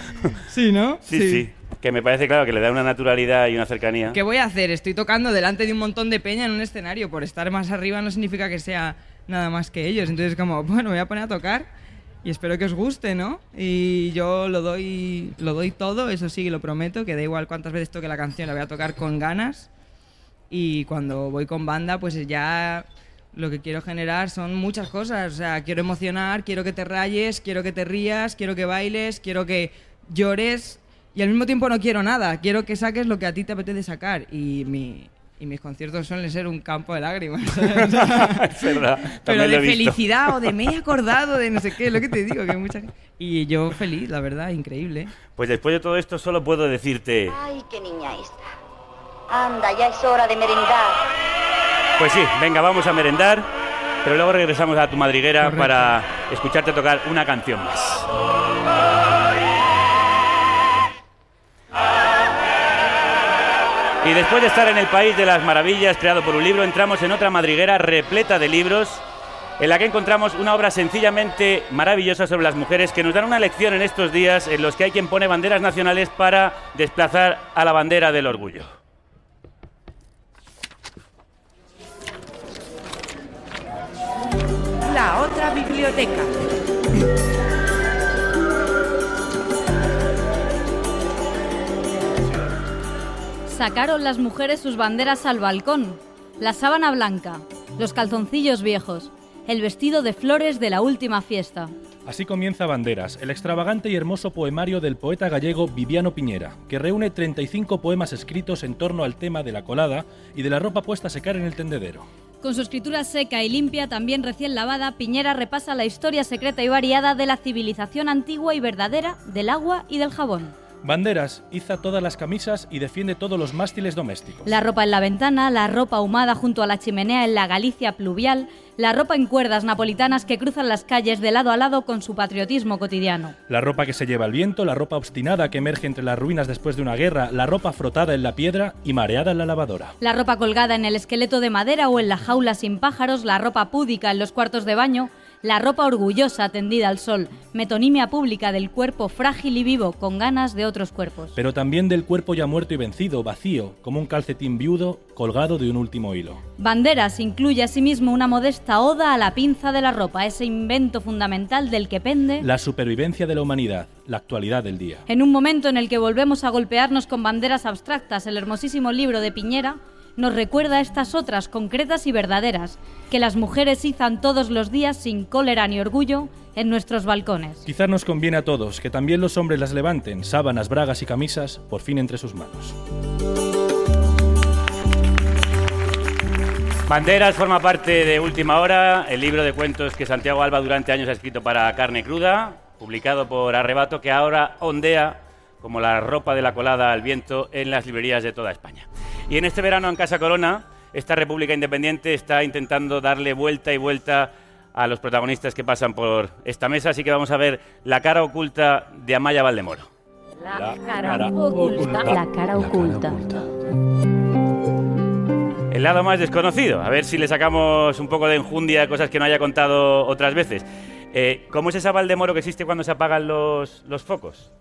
Sí, ¿no? Sí, sí, Que me parece claro que le da una naturalidad y una cercanía. ¿Qué voy a hacer? Estoy tocando delante de un montón de peña en un escenario. Por estar más arriba no significa que sea nada más que ellos. Entonces, como, bueno, voy a poner a tocar y espero que os guste, ¿no? Y yo lo doy, lo doy todo, eso sí, lo prometo, que da igual cuántas veces toque la canción, la voy a tocar con ganas. Y cuando voy con banda, pues ya lo que quiero generar son muchas cosas. O sea, quiero emocionar, quiero que te rayes, quiero que te rías, quiero que bailes, quiero que llores. Y al mismo tiempo no quiero nada, quiero que saques lo que a ti te apetece sacar. Y, mi, y mis conciertos suelen ser un campo de lágrimas. ¿sabes? es verdad. Pero de felicidad o de me he acordado de no sé qué, lo que te digo, que mucha gente- Y yo feliz, la verdad, increíble. Pues después de todo esto solo puedo decirte... Ay, qué niña esta. Anda, ya es hora de merendar. Pues sí, venga, vamos a merendar, pero luego regresamos a tu madriguera Correcto. para escucharte tocar una canción más. Y después de estar en el país de las maravillas creado por un libro, entramos en otra madriguera repleta de libros en la que encontramos una obra sencillamente maravillosa sobre las mujeres que nos dan una lección en estos días en los que hay quien pone banderas nacionales para desplazar a la bandera del orgullo. La otra biblioteca. Sacaron las mujeres sus banderas al balcón, la sábana blanca, los calzoncillos viejos, el vestido de flores de la última fiesta. Así comienza Banderas, el extravagante y hermoso poemario del poeta gallego Viviano Piñera, que reúne 35 poemas escritos en torno al tema de la colada y de la ropa puesta a secar en el tendedero. Con su escritura seca y limpia, también recién lavada, Piñera repasa la historia secreta y variada de la civilización antigua y verdadera del agua y del jabón. Banderas iza todas las camisas y defiende todos los mástiles domésticos. La ropa en la ventana, la ropa ahumada junto a la chimenea en la Galicia pluvial, la ropa en cuerdas napolitanas que cruzan las calles de lado a lado con su patriotismo cotidiano. La ropa que se lleva el viento, la ropa obstinada que emerge entre las ruinas después de una guerra, la ropa frotada en la piedra y mareada en la lavadora. La ropa colgada en el esqueleto de madera o en la jaula sin pájaros, la ropa púdica en los cuartos de baño, la ropa orgullosa tendida al sol, metonimia pública del cuerpo frágil y vivo con ganas de otros cuerpos. Pero también del cuerpo ya muerto y vencido, vacío, como un calcetín viudo colgado de un último hilo. Banderas incluye asimismo una modesta oda a la pinza de la ropa, ese invento fundamental del que pende La supervivencia de la humanidad, la actualidad del día. En un momento en el que volvemos a golpearnos con banderas abstractas, el hermosísimo libro de Piñera nos recuerda estas otras concretas y verdaderas, que las mujeres izan todos los días sin cólera ni orgullo en nuestros balcones. Quizás nos conviene a todos que también los hombres las levanten, sábanas, bragas y camisas, por fin entre sus manos. Banderas forma parte de Última Hora, el libro de cuentos que Santiago Alba durante años ha escrito para Carne Cruda, publicado por Arrebato, que ahora ondea como la ropa de la colada al viento en las librerías de toda España. Y en este verano en Casa Corona, esta República Independiente está intentando darle vuelta y vuelta a los protagonistas que pasan por esta mesa, así que vamos a ver la cara oculta de Amaya Valdemoro. La cara oculta. La cara oculta. El lado más desconocido. A ver si le sacamos un poco de enjundia a cosas que no haya contado otras veces. Eh, ¿Cómo es esa Valdemoro que existe cuando se apagan los, los focos?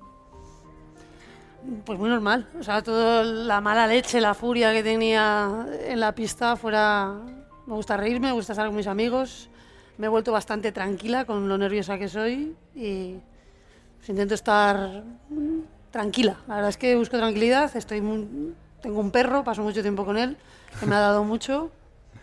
Pues muy normal. O sea, toda la mala leche, la furia que tenía en la pista fuera... Me gusta reírme, me gusta estar con mis amigos. Me he vuelto bastante tranquila con lo nerviosa que soy y pues, intento estar tranquila. La verdad es que busco tranquilidad. Estoy muy- Tengo un perro, paso mucho tiempo con él, que me ha dado mucho.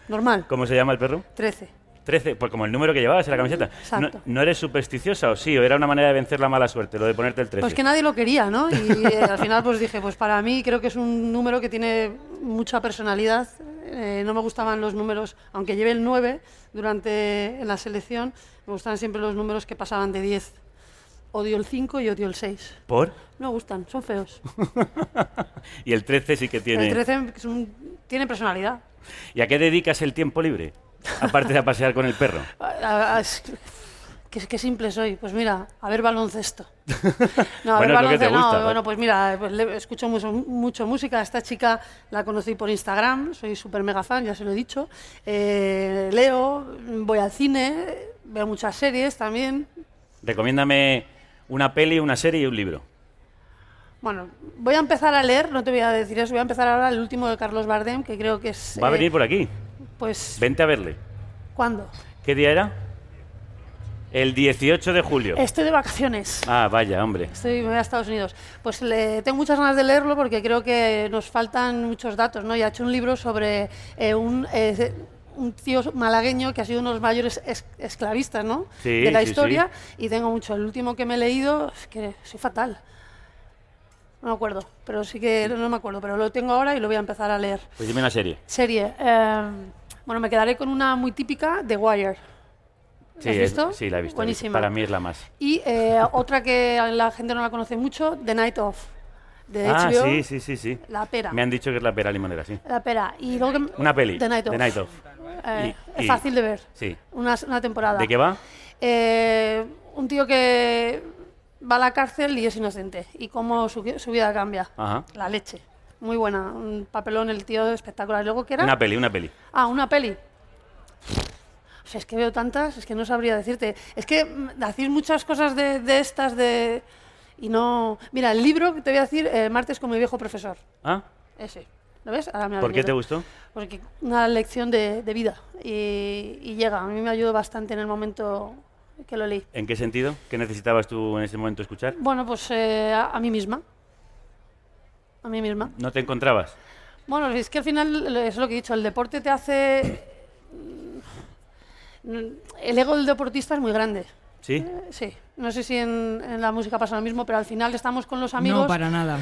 Normal. ¿Cómo se llama el perro? 13. 13, pues como el número que llevabas en la camiseta. ¿No, no eres supersticiosa o sí? ¿O era una manera de vencer la mala suerte, lo de ponerte el 13? Pues que nadie lo quería, ¿no? Y eh, al final pues dije, pues para mí creo que es un número que tiene mucha personalidad. Eh, no me gustaban los números, aunque lleve el 9 durante en la selección, me gustaban siempre los números que pasaban de 10. Odio el 5 y odio el 6. ¿Por? No me gustan, son feos. Y el 13 sí que tiene... El 13 es un- tiene personalidad. ¿Y a qué dedicas el tiempo libre? Aparte de a pasear con el perro. A- a- es- Qué, qué simple soy. Pues mira, a ver baloncesto. No, a Bueno, ver baloncesto. no, gusta, ¿no? bueno, pues mira, pues le- escucho mucho, mucho música. Esta chica la conocí por Instagram, soy súper mega fan, ya se lo he dicho. Eh, leo, voy al cine, veo muchas series también. Recomiéndame una peli, una serie y un libro. Bueno, voy a empezar a leer, no te voy a decir eso, voy a empezar ahora el último de Carlos Bardem, que creo que es... Va a eh, venir por aquí. Pues, Vente a verle. ¿cuándo? ¿Qué día era? El 18 de julio. Estoy de vacaciones. Ah, vaya, hombre. Estoy, me voy a Estados Unidos. Pues le, tengo muchas ganas de leerlo porque creo que nos faltan muchos datos, ¿no? Y ha hecho un libro sobre eh, un, eh, un tío malagueño que ha sido uno de los mayores es- esclavistas, ¿no? Sí, de la sí, historia. Y tengo mucho. El último que me he leído es que soy fatal. No me acuerdo, pero sí que no me acuerdo, pero lo tengo ahora y lo voy a empezar a leer. Pues dime una serie. Serie. eh, bueno, me quedaré con una muy típica, The Wire. ¿La Sí, has es- visto? sí, la he visto. Buenísima. Para mí es la más. Y eh, otra que la gente no la conoce mucho, The Night Of, de ah, HBO. sí, sí, sí, sí. La pera. Me han dicho que es la pera limonera, sí. La pera. Y luego que- Una peli. The Night Of. The Night Of. Eh, Y- es y- fácil de ver. Sí. Una, una temporada. ¿De qué va? Eh, un tío que va a la cárcel y es inocente. Y cómo su, su vida cambia. Ajá. La leche. Muy buena. Un papelón, el tío espectacular. ¿Y luego qué era? Una peli, una peli. Ah, una peli. O sea, es que veo tantas, es que no sabría decirte. Es que mm, hacéis muchas cosas de, de estas de... Y no... Mira, el libro que te voy a decir, eh, Martes con mi viejo profesor. ¿Ah? Ese. ¿Lo ves? Ahora me ¿Por qué te gustó? Porque una lección de, de vida. Y, y llega. A mí me ayudó bastante en el momento que lo leí. ¿En qué sentido? ¿Qué necesitabas tú en ese momento escuchar? Bueno, pues eh, a, a mí misma. A mí misma. ¿No te encontrabas? Bueno, es que al final, es lo que he dicho, el deporte te hace... mm, El ego del deportista es muy grande. ¿Sí? Eh, Sí, no sé si en, en la música pasa lo mismo, pero al final estamos con los amigos. No, para nada.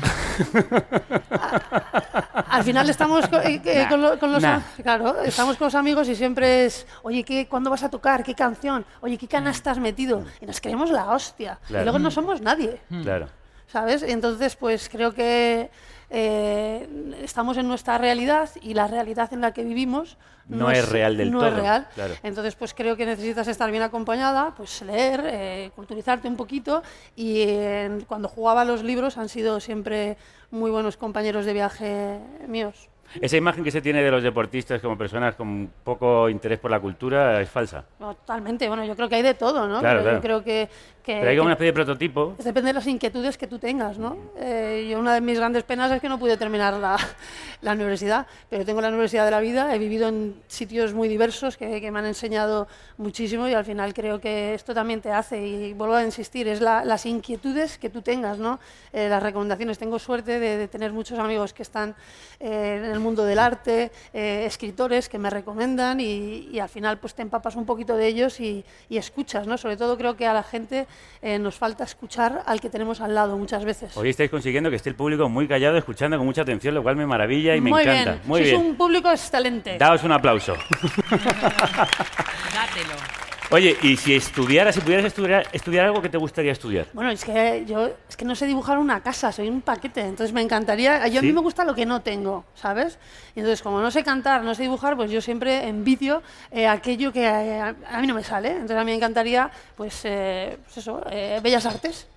Al final estamos co- eh, eh, Nah, con, lo- con los nah. claro, estamos con los amigos y siempre es, oye, ¿qué, ¿cuándo vas a tocar? ¿Qué canción? Oye, ¿qué canasta has metido? Y nos creemos la hostia. Claro. Y luego no somos nadie. Claro. ¿sabes? Entonces, pues creo que eh, estamos en nuestra realidad y la realidad en la que vivimos No es real del no todo, es real. claro. Entonces, pues creo que necesitas estar bien acompañada, pues leer, eh, culturizarte un poquito y eh, cuando jugaba los libros han sido siempre muy buenos compañeros de viaje míos. Esa imagen que se tiene de los deportistas como personas con poco interés por la cultura es falsa. Totalmente, bueno, yo creo que hay de todo, ¿no? Claro, Pero claro. Yo creo que... que- Pero hay como una especie de prototipo. Depende de las inquietudes que tú tengas, ¿no? Eh, yo una de mis grandes penas es que no pude terminar la, la universidad, pero tengo la universidad de la vida, he vivido en sitios muy diversos que, que me han enseñado muchísimo y al final creo que esto también te hace, y vuelvo a insistir, es la- las inquietudes que tú tengas, ¿no? Eh, las recomendaciones. Tengo suerte de, de tener muchos amigos que están eh, en el mundo del arte, eh, escritores que me recomiendan y, y al final pues te empapas un poquito de ellos y, y escuchas, ¿no? Sobre todo creo que a la gente eh, nos falta escuchar al que tenemos al lado muchas veces. Hoy estáis consiguiendo que esté el público muy callado, escuchando con mucha atención, lo cual me maravilla y me Muy encanta. bien, Muy sois bien. un público excelente. Daos un aplauso. Dátelo. Oye, y si estudiaras, si pudieras estudiar, estudiar algo que te gustaría estudiar. Bueno, es que yo es que no sé dibujar una casa, soy un paquete, entonces me encantaría, yo a mí me gusta lo que no tengo, ¿sabes? Y entonces como no sé cantar, no sé dibujar, pues yo siempre envidio eh, aquello que eh, a, mí no me sale, entonces a mí me encantaría, pues, eh, pues eso, eh, bellas artes.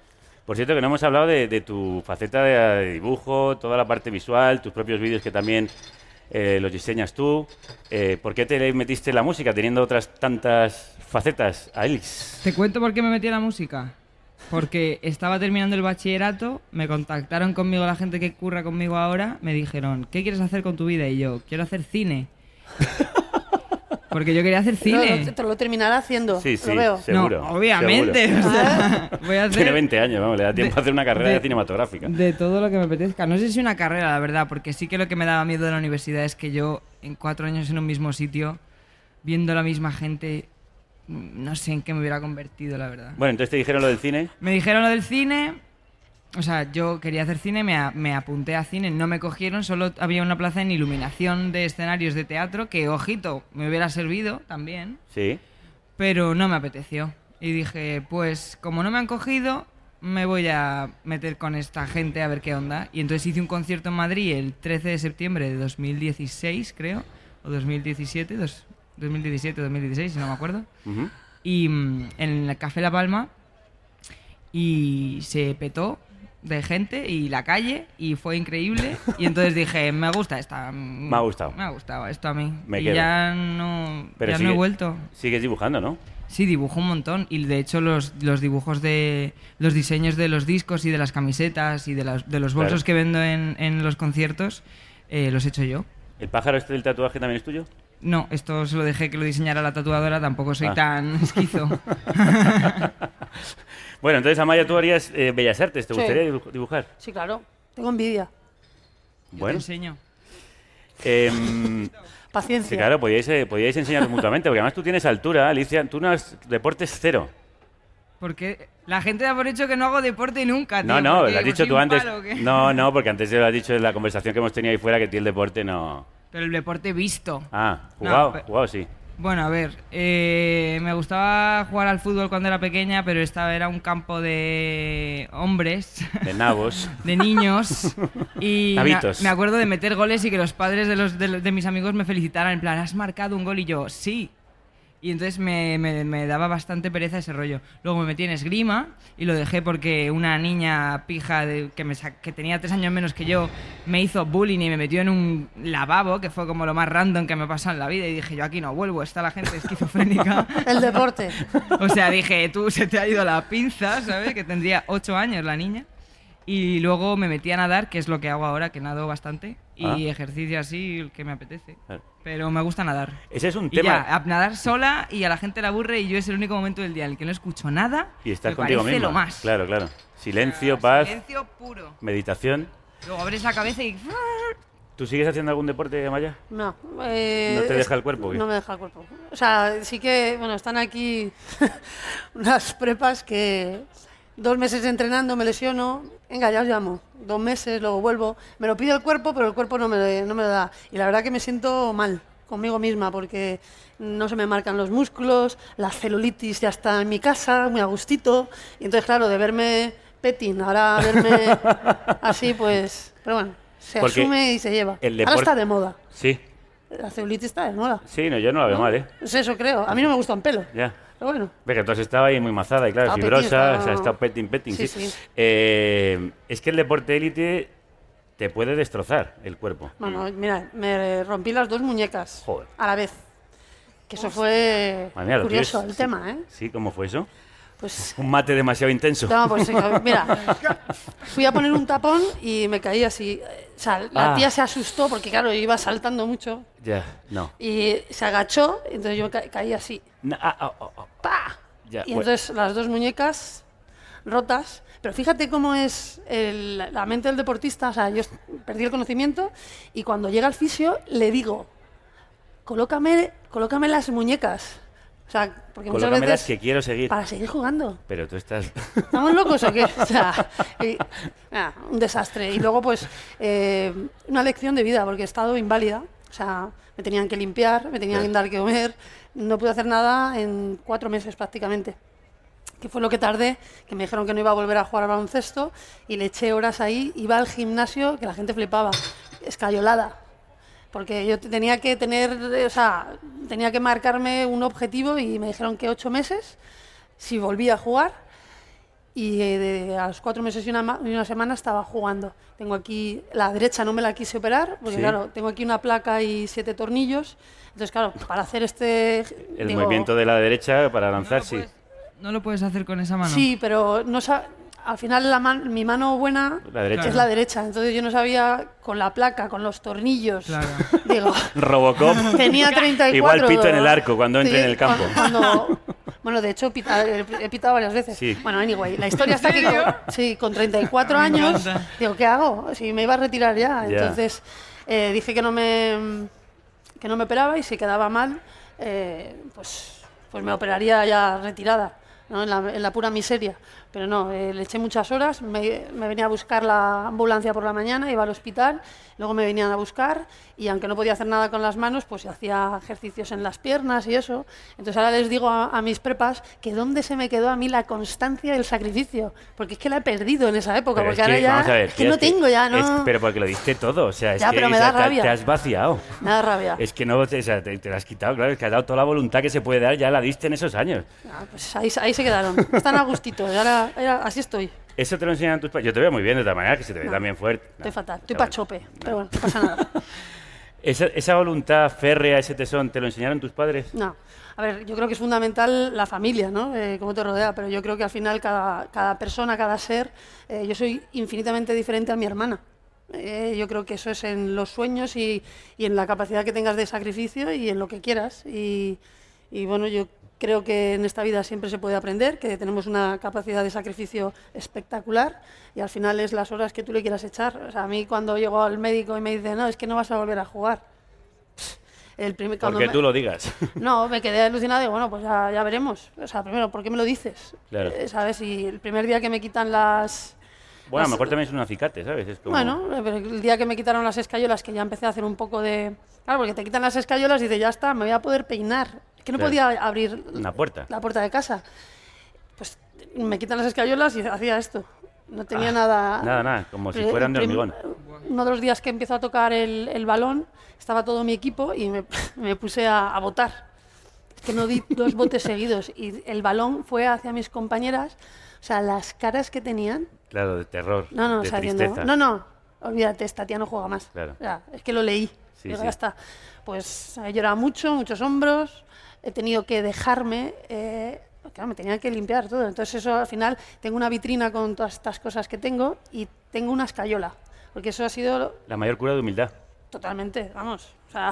Por cierto, que no hemos hablado de, de tu faceta de, de dibujo, toda la parte visual, tus propios vídeos que también eh, los diseñas tú. Eh, ¿Por qué te metiste en la música teniendo otras tantas facetas, Alice? ¿Te cuento por qué me metí a la música? Porque estaba terminando el bachillerato, me contactaron conmigo la gente que curra conmigo ahora, me dijeron, ¿qué quieres hacer con tu vida? Y yo, quiero hacer cine. Porque yo quería hacer cine. lo- te lo terminará haciendo. Sí, sí, lo veo. seguro. No, obviamente, seguro. o sea, voy a hacer Tiene 20 años, vamos, le da tiempo de- a hacer una carrera de- cinematográfica. De todo lo que me apetezca. No sé si una carrera, la verdad, porque sí que lo que me daba miedo de la universidad es que yo, en cuatro años en un mismo sitio, viendo la misma gente, no sé en qué me hubiera convertido, la verdad. Bueno, entonces te dijeron lo del cine. Me dijeron lo del cine. O sea, yo quería hacer cine, me, a- me apunté a cine, no me cogieron, solo había una plaza en iluminación de escenarios de teatro, que, ojito, me hubiera servido también, Sí. pero no me apeteció. Y dije, pues como no me han cogido, me voy a meter con esta gente a ver qué onda. Y entonces hice un concierto en Madrid el 13 de septiembre de 2016, creo, o 2017, dos- 2017 2016, si no me acuerdo Ujú. y mm, en el Café La Palma y se petó de gente y la calle y fue increíble y entonces dije me gusta esta Me ha gustado. me ha gustado esto a mí Me y quedo. ya no Pero ya no sigue- he vuelto Sigues dibujando, ¿no? sí dibujo un montón y de hecho los, los dibujos de los diseños de los discos y de las camisetas y de, las- de los bolsos Claro. que vendo en, en los conciertos eh, los he hecho yo ¿El pájaro este del tatuaje también es tuyo? No, esto se lo dejé que lo diseñara la tatuadora, tampoco soy Ah. tan esquizo. Bueno, entonces, Amaya, tú harías eh, Bellas Artes. ¿Te Sí. gustaría dibu- dibujar? Sí, claro. Tengo envidia. Bueno. enseño. Em, Paciencia. sí, claro, podíais, eh, podíais enseñaros mutuamente, porque además tú tienes altura, Alicia. Tú no has deportes cero. Porque la gente da por hecho que no hago deporte nunca, tío. No, no, lo has ¿Soy dicho tú antes. palo? No, no, porque antes lo has dicho en la conversación que hemos tenido ahí fuera que ti el deporte no. Pero el deporte visto. Ah, jugado, jugado sí. Bueno, a ver, eh, me gustaba jugar al fútbol cuando era pequeña, pero esta era un campo de hombres, De nabos. de niños, y me, Navitos. me acuerdo de meter goles y que los padres de, los, de, los- de mis amigos me felicitaran, en plan, has marcado un gol y yo, sí. Y entonces me, me- me daba bastante pereza ese rollo. Luego me metí en esgrima y lo dejé porque una niña pija de- que, me que tenía tres años menos que yo me hizo bullying y me metió en un lavabo, que fue como lo más random que me pasó en la vida. Y dije, yo aquí no vuelvo, está la gente esquizofrénica. El deporte. O sea, dije, tú se te ha ido la pinza, ¿sabes? Que tendría ocho años la niña. Y luego me metí a nadar, que es lo que hago ahora, que nado bastante. Y Ah. ejercicio así, el que me apetece. Claro. Pero me gusta nadar. Ese es un Y tema. ya, a nadar sola y a la gente le aburre y yo es el único momento del día en el que no escucho nada. Y estás me contigo mismo. lo más. Claro, claro. Silencio, paz, Silencio puro. meditación. Luego abres la cabeza y... ¿Tú sigues haciendo algún deporte, Amaya? No. eh, ¿No te es- deja el cuerpo, qué? No me deja el cuerpo. O sea, sí que, bueno, están aquí unas prepas que dos meses entrenando me lesiono. Venga, ya os llamo. Dos meses, luego vuelvo. Me lo pide el cuerpo, pero el cuerpo no me, no me lo da. Y la verdad que me siento mal conmigo misma porque no se me marcan los músculos, la celulitis ya está en mi casa, muy a gustito. Y entonces, claro, de verme petting, ahora verme así, pues... Pero bueno, se Porque asume y se lleva. el Ahora está de moda. Sí. La celulitis está de moda. Sí, no, yo no la veo mal, ¿eh? Es eso, creo. A mí no me gusta un pelo. Ya. Pero bueno. Que tú has estado ahí muy mazada y claro, Estaba fibrosa, petting, estaba- o sea, estado petting, petting, sí. Sí, sí. Eh, es que el deporte élite te puede destrozar el cuerpo. Bueno, mira, me rompí las dos muñecas Joder. a la vez. Que eso fue mía, curioso el tema, ¿eh? Sí, ¿cómo fue eso? Pues Un mate demasiado intenso. No, pues eh, mira, fui a poner un tapón y me caí así. O sea, la Ah. tía se asustó porque, claro, iba saltando mucho Ya, no. y se agachó, entonces yo ca- caí así. Ah, ah, ah, ah. Ya, Y bueno. entonces las dos muñecas rotas. Pero fíjate cómo es el- la mente del deportista. O sea, yo perdí el conocimiento y cuando llega al fisio le digo, colócame, colócame las muñecas. O sea, porque muchas Colócame las veces... que quiero seguir. Para seguir jugando. Pero tú estás... ¿Estamos locos o qué? O sea, y- nada, un desastre. Y luego, pues, eh, una lección de vida, porque he estado inválida. O sea, me tenían que limpiar, me tenían que dar que comer. No pude hacer nada en cuatro meses prácticamente. Que fue lo que tardé, que me dijeron que no iba a volver a jugar al baloncesto y le eché horas ahí. Iba al gimnasio, que la gente flipaba, escayolada. Porque yo te- tenía que tener, eh, o sea, tenía que marcarme un objetivo y me dijeron que ocho meses si volvía a jugar. y eh, de- a los cuatro meses y una, y una semana estaba jugando. Tengo aquí, la derecha no me la quise operar, porque Sí. claro, tengo aquí una placa y siete tornillos. Entonces, claro, para hacer este... El digo, movimiento de la derecha para lanzar, sí. No lo puedes hacer con esa mano. Sí, pero no al final la man- mi mano buena La derecha. es la derecha. Entonces yo no sabía con la placa, con los tornillos. Digo, Robocop. tenía 34. Igual pito en el arco cuando entre Sí, en el campo. cuando- bueno, de hecho pita- he he pitado varias veces. Sí. Bueno, anyway, la historia está aquí. Con, sí, con 34 Me años. Digo, ¿qué hago? Si me iba a retirar ya. Ya. Entonces eh, dije que no me que no me operaba y si quedaba mal, eh, pues, pues me operaría ya retirada, ¿no? en, la, en la pura miseria. Pero no, eh, le eché muchas horas, me, me venía a buscar la ambulancia por la mañana, iba al hospital, luego me venían a buscar y aunque no podía hacer nada con las manos, pues hacía ejercicios en las piernas y eso. Entonces ahora les digo a, a mis prepas que dónde se me quedó a mí la constancia del sacrificio, porque es que la he perdido en esa época, Pero porque es que, ahora ya vamos a ver, es que no tengo ya, no. es- pero porque lo diste todo, o sea, es Ya, que pero me da te- rabia. te has vaciado. Me da rabia. Es que no, o sea, te, te la has quitado, claro, es que has dado toda la voluntad que se puede dar, ya la diste en esos años. Ah, pues ahí, ahí se quedaron. Están a gustito. y ahora, ahora así estoy. Eso te lo enseñan tus padres. Yo te veo muy bien de otra manera, que se te ve No. también fuerte. Estoy fatal. Estoy Pero pa' chope. Pero bueno, no pasa nada. Esa, esa voluntad férrea, ese tesón, ¿te lo enseñaron tus padres? No. A ver, yo creo que es fundamental la familia, ¿no? Eh, cómo te rodea, pero yo creo que al final cada, cada persona, cada ser, eh, yo soy infinitamente diferente a mi hermana. Eh, yo creo que eso es en los sueños y, y en la capacidad que tengas de sacrificio y en lo que quieras. Y, y bueno, yo creo que en esta vida siempre se puede aprender, que tenemos una capacidad de sacrificio espectacular y al final es las horas que tú le quieras echar. O sea, a mí cuando llego al médico y me dice, no, es que no vas a volver a jugar. El primer, Porque me- tú lo digas. no, me quedé alucinada y bueno, pues ya, ya veremos. O sea, primero, ¿por qué me lo dices? Claro. Eh, ¿Sabes? Y el primer día que me quitan las... Bueno, a lo las- mejor también es un acicate, ¿sabes? Es como... Bueno, eh, pero el día que me quitaron las escayolas, que ya empecé a hacer un poco de... Claro, porque te quitan las escayolas y dices, ya está, me voy a poder peinar. Que no Claro. podía abrir Una puerta. la puerta de casa. Pues me quitan las escayolas y hacía esto. No tenía Ah, nada... Nada, nada, como si fueran de hormigón. Uno de los días que empiezo a tocar el, el balón, estaba todo mi equipo y me, me puse a, a botar. Es que no di dos botes seguidos y el balón fue hacia mis compañeras. O sea, las caras que tenían. Claro, de terror, No, no, de o sea, tristeza. no, no, olvídate, esta tía no juega más. Claro. O sea, es que lo leí. Sí, sí. ya está. Pues he llorado mucho, muchos hombros. He tenido que dejarme. eh, claro, me tenía que limpiar todo. Entonces, eso al final tengo una vitrina con todas estas cosas que tengo y tengo una escayola. Porque eso ha sido La mayor cura de humildad. totalmente, vamos. O sea,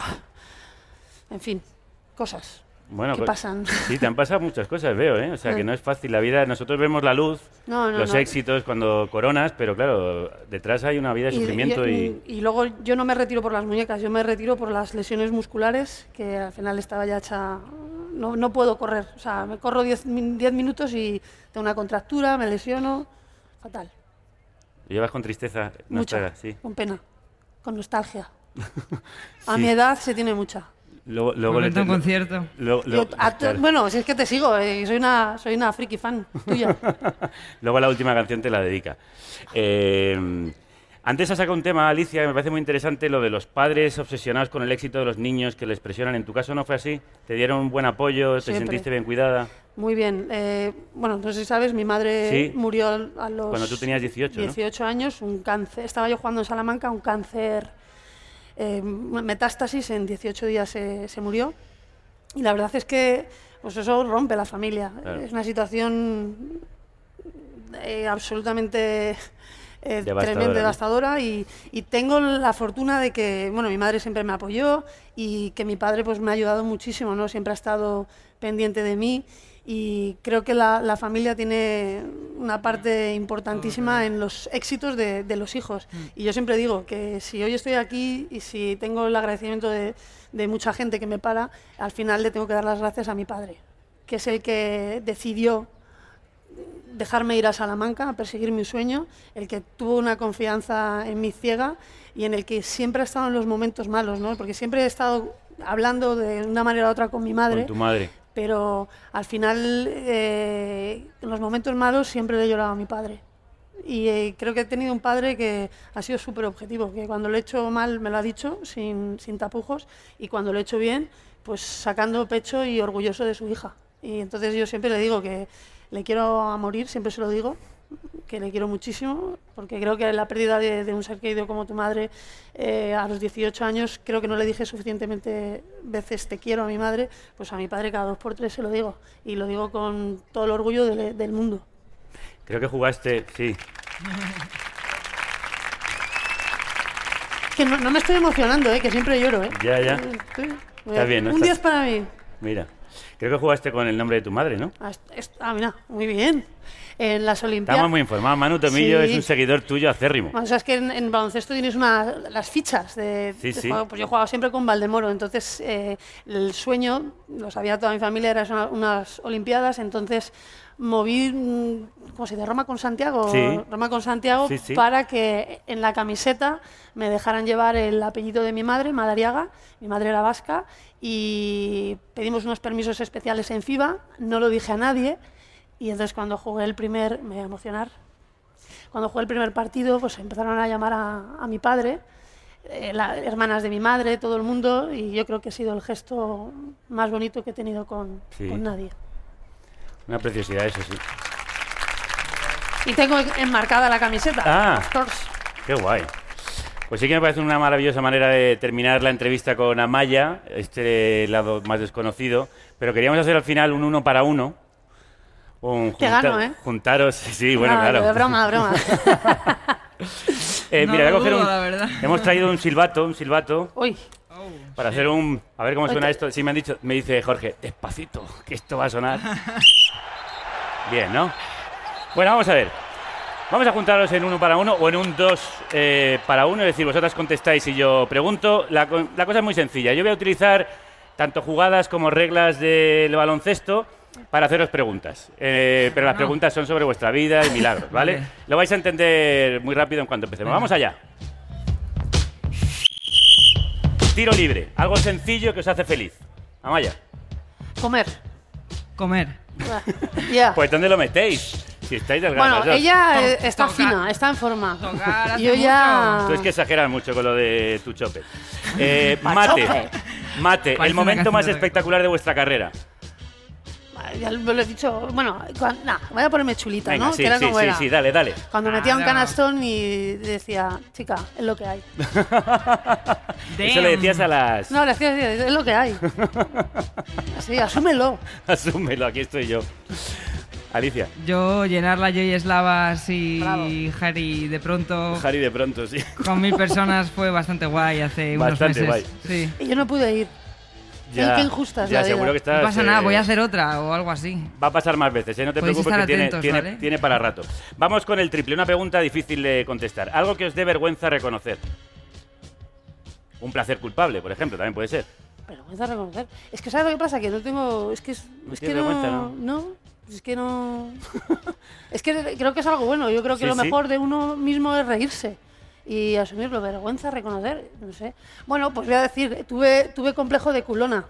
en fin, cosas Bueno, pues, pasan. Sí, te han pasado muchas cosas, veo, ¿eh? O sea, que no es fácil la vida. Nosotros vemos la luz, No, no, los no. éxitos cuando coronas, pero claro, detrás hay una vida de sufrimiento y... y luego yo no me retiro por las muñecas, yo me retiro por las lesiones musculares, que al final estaba ya hecha... No, no puedo correr, o sea, me corro 10 min- 10 minutos y tengo una contractura, me lesiono, fatal. Lo llevas con tristeza, nostalgia, sí. con pena, con nostalgia. A Sí. mi edad se tiene mucha. Luego, luego le- un concierto. luego- Yo- luego- claro. Bueno, si es que te sigo, eh, soy una, soy una friki fan tuya. Luego la última canción te la dedica. Eh, antes has sacado un tema, Alicia, que me parece muy interesante, lo de los padres obsesionados con el éxito de los niños que les presionan. ¿En tu caso no fue así? ¿Te dieron un buen apoyo? ¿Te Siempre. sentiste bien cuidada? Muy bien. eh, bueno, no sé si sabes, mi madre Sí. murió a los Cuando tú tenías 18, ¿no? 18 años, un cáncer. Estaba yo jugando en Salamanca, un cáncer, eh, metástasis, en 18 días se, se murió. Y la verdad es que pues eso rompe la familia. Claro. Es una situación eh, absolutamente eh, Devastadora, tremenda, devastadora y, y tengo la fortuna de que, bueno, mi madre siempre me apoyó y que mi padre pues me ha ayudado muchísimo, ¿no? Siempre ha estado pendiente de mí y creo que la, la familia tiene una parte importantísima en los éxitos de, de los hijos. Y yo siempre digo que si hoy estoy aquí y si tengo el agradecimiento de, de mucha gente que me para, al final le tengo que dar las gracias a mi padre, que es el que decidió dejarme ir a Salamanca a perseguir mi sueño, el que tuvo una confianza en mi ciega y en el que siempre ha estado en los momentos malos, ¿no? Porque siempre he estado hablando de una manera u otra con mi madre, Con tu madre. Pero al final eh, en los momentos malos siempre le he llorado a mi padre. Y eh, creo que he tenido un padre que ha sido súper objetivo, que cuando lo he hecho mal me lo ha dicho sin, sin tapujos y cuando lo he hecho bien, pues sacando pecho y orgulloso de su hija. Y entonces yo siempre le digo que le quiero a morir, siempre se lo digo, que le quiero muchísimo, porque creo que la pérdida de, de un ser querido como tu madre eh, a los 18 años, creo que no le dije suficientemente veces te quiero a mi madre, pues a mi padre cada dos por tres se lo digo, y lo digo con todo el orgullo del- del mundo. Creo que jugaste, sí. Que no, no me estoy emocionando, ¿eh? que siempre lloro. ¿eh? Ya, ya. Estoy- Está bien, ¿no? Un Estás- 10 para mí. Mira. Creo que jugaste con el nombre de tu madre, ¿no? Ah, ah, mira, muy bien. En las Olimpiadas. Estamos muy informados. Manu Tomillo Sí. es un seguidor tuyo acérrimo. O sea, es que en, en baloncesto tienes una, las fichas de, Sí, de sí. juego. Pues yo jugaba siempre con Valdemoro, entonces eh, el sueño, lo sabía toda mi familia, eran una- unas Olimpiadas, entonces moví, mm, ¿cómo se dice? Roma con Santiago, Sí. Roma con Santiago, Sí, sí. para que en la camiseta me dejaran llevar el apellido de mi madre, Madariaga, mi madre era vasca, y pedimos unos permisos especiales en FIBA, no lo dije a nadie, y entonces cuando jugué el primer, me voy a emocionar, cuando jugué el primer partido, pues empezaron a llamar a, a mi padre, eh, las hermanas de mi madre, todo el mundo, y yo creo que ha sido el gesto más bonito que he tenido con, Sí. con nadie. Una preciosidad, eso sí. Y tengo enmarcada la camiseta. Ah. Qué guay. Pues sí que me parece una maravillosa manera de terminar la entrevista con Amaya, este lado más desconocido. Pero queríamos hacer al final un uno para uno. Un Te gano, ¿eh? Juntaros, sí, sí, bueno, No, claro. de broma, de broma. Eh, No mira, voy a coger dudo, un- la verdad. Hemos traído un silbato, un silbato. Uy. Para hacer un. A ver cómo suena esto. Sí, me han dicho. Me dice Jorge, despacito, que esto va a sonar. Bien, ¿no? Bueno, vamos a ver. Vamos a juntaros en uno para uno o en un dos eh, para uno. Es decir, vosotras contestáis y yo pregunto. La cosa es muy sencilla. Yo voy a utilizar tanto jugadas como reglas del baloncesto para haceros preguntas. Eh, pero las No. preguntas son sobre vuestra vida y milagros, ¿vale? Vale. Lo vais a entender muy rápido en cuanto empecemos. Vamos allá. Tiro libre. Algo sencillo que os hace feliz. Amaya. Comer. Comer. Ya. Pues ¿dónde lo metéis? Si estáis delgadas. Bueno, ella eh, To- está tocar. fina, está en forma. Tocar Yo ya. Tú es que exageras mucho con lo de tu chope. Eh, mate. Mate, el momento más espectacular de vuestra carrera. Ya lo he dicho. Bueno, cuan- nah, voy a ponerme chulita, Venga, ¿no? sí, que era sí, como sí, era. sí, dale, dale. Cuando metía un canastón y decía, chica, es lo que hay. Eso le decías a las... No, le decía, es lo que hay. Así, asúmelo. Asúmelo, aquí estoy yo. Alicia. Yo llenar la Joy Slavas y Bravo. Harry de pronto Harry de pronto, sí. con mil personas fue bastante guay hace Bastante unos meses. guay. Sí. Y yo no pude ir. Ya, qué injusta es ya la vida. seguro que estás... No pasa nada, eh, voy a hacer otra o algo así. Va a pasar más veces, ¿eh? no te Podéis preocupes que estar tiene, atentos, tiene, ¿vale? tiene para rato. Vamos con el triple, una pregunta difícil de contestar. Algo que os dé vergüenza reconocer. Un placer culpable, por ejemplo, también puede ser. Pero me a reconocer. Es que, ¿sabes lo que pasa? Que no tengo. Es que, es, No es que tienes no. vergüenza, ¿no? No. Es que no. es que creo que es algo bueno. Yo creo que Sí, lo sí. mejor de uno mismo es reírse y asumirlo. Vergüenza, reconocer. No sé. Bueno, pues voy a decir, tuve, tuve complejo de culona.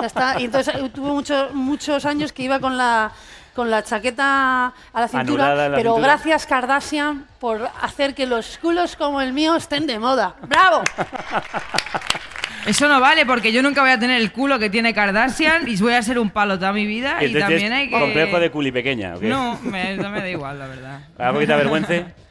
Ya está. Y entonces eh, tuve muchos muchos años que iba con la con la chaqueta a la cintura, la pero cintura. gracias Kardashian por hacer que los culos como el mío estén de moda. ¡Bravo! Eso no vale porque yo nunca voy a tener el culo que tiene Kardashian y voy a ser un palo toda mi vida y, Entonces, también hay que... complejo de culi pequeña, ¿o qué? No, me, no me da igual, la verdad. ¿Algo que te avergüence?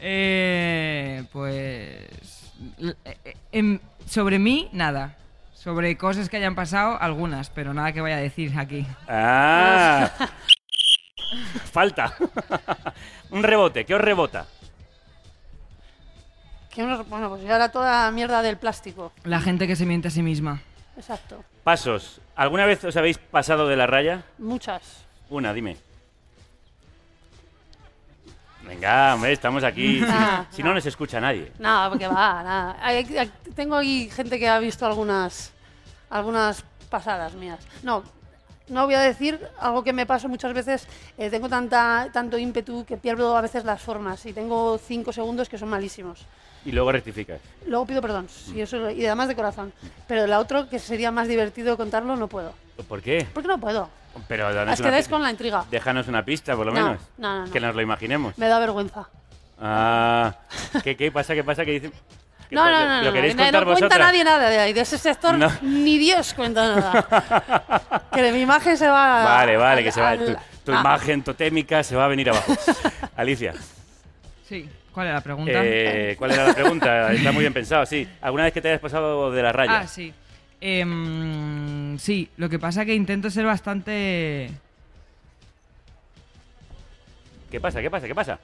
Eh, pues... l- eh, em, sobre mí, nada. Sobre cosas que hayan pasado, algunas, pero nada que vaya a decir aquí. Ah. Falta. Un rebote, ¿qué os rebota? Que uno- bueno, pues ya era toda mierda del plástico. La gente que se miente a sí misma. Exacto. Pasos. ¿Alguna vez os habéis pasado de la raya? Muchas. Una, dime. Venga, hombre, estamos aquí. Ah, si, si no nos escucha nadie. No, porque va, nada. Hay- hay- tengo ahí gente que ha visto algunas, algunas pasadas mías. No, no voy a decir algo que me pasa muchas veces. eh, tengo tanta, tanto ímpetu que pierdo a veces las formas y tengo cinco segundos que son malísimos. Y luego rectificas. Luego pido perdón, y, eso, y además de corazón. Pero la otra, que sería más divertido contarlo, no puedo. ¿Por qué? ¿Por qué no puedo? Pero danos Os quedáis con la intriga. Déjanos una pista, por lo No, menos. no, no, no. Que nos lo imaginemos. Me da vergüenza. Ah, ¿qué, qué pasa? ¿Qué pasa? ¿Qué dicen? ¿Qué No, pasa? no, no, ¿Lo no, queréis no, contar no cuenta vosotras? nadie nada de ahí, de ese sector, No. ni Dios cuenta nada. que de mi imagen se va. Vale, vale, que se va. al- Tú, tu Ah. imagen totémica se va a venir abajo. Alicia, Sí. ¿Cuál era la pregunta? eh, ¿cuál era la pregunta? Está muy bien pensado, sí. ¿Alguna vez que te hayas pasado de la raya? Ah, sí. Em, sí, lo que pasa que intento ser bastante... ¿Qué pasa? ¿Qué pasa? ¿Qué pasa?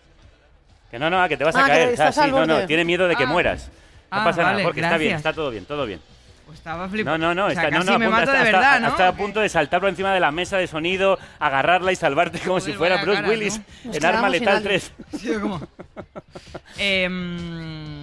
Que no, no, que te vas a Ah, que caer. estás sí, al no, no, borde. tiene miedo de que Ah. mueras. No Ah, pasa nada, vale, porque está bien, gracias. está todo bien, todo bien. Pues estaba No, flipando. no, no, O sea, está, no, casi no, me punto- mato está, de está- verdad, ¿no? a punto de saltar por encima de la mesa de sonido, agarrarla y salvarte como si Joder, fuera vaya Bruce cara, Willis ¿no? Nos en Arma quedamos sin Letal Ali. 3. Sí, como... Em,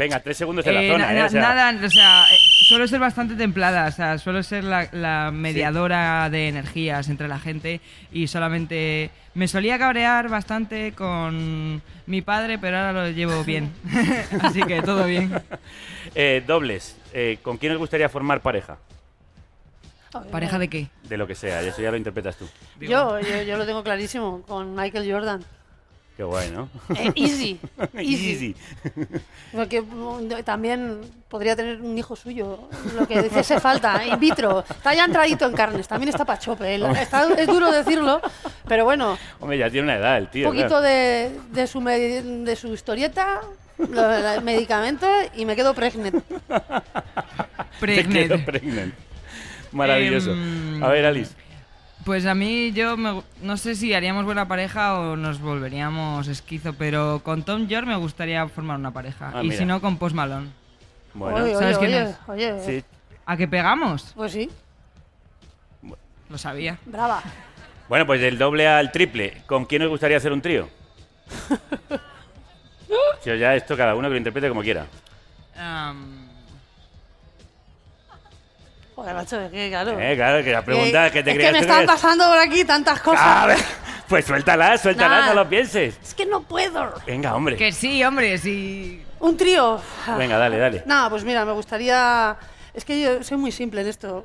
Venga, tres segundos en la eh, zona, na- ¿eh? na- O sea, Nada, o sea, eh, suelo ser bastante templada, o sea, suelo ser la, la mediadora de energías entre la gente y solamente me solía cabrear bastante con mi padre, pero ahora lo llevo bien, así que todo bien. eh, dobles, eh, ¿con quién os gustaría formar pareja? ¿Pareja de qué? De lo que sea, eso ya lo interpretas tú. Yo, yo, yo lo tengo clarísimo con Michael Jordan. Qué guay, ¿no? Eh, easy, easy. Easy. Porque mm, también podría tener un hijo suyo. Lo que dice se falta, in vitro. Está ya entradito en carnes, también está pachope. es duro decirlo, pero bueno, Hombre, ya tiene una edad el un tío. poquito claro. de, de, su, me- de su historieta, lo- el medicamento y me quedo pregnant. Te quedo Pregnant. pregnant. Maravilloso. Em, A ver, Alice. Pues a mí yo me no sé si haríamos buena pareja o nos volveríamos esquizo, pero con Tom York me gustaría formar una pareja. Ah, y mira. si no, con Post Malone. Bueno, oye, ¿sabes oye, quién oye, es? oye. sí. ¿A qué pegamos? Pues sí, Lo sabía. brava. Bueno, pues del doble al triple, ¿con quién os gustaría hacer un trío? Si os ya esto cada uno que lo interprete como quiera. Joder, macho, es que claro. Eh, claro, que la pregunta Eh, que te es que me están pasando por aquí tantas cosas. A ver, pues suéltala, suéltala, Nah. no lo pienses. Es que no puedo. Venga, hombre. que sí, hombre, sí. Un trío. Venga, dale, dale. Nada, pues mira, me gustaría. Es que yo soy muy simple en esto.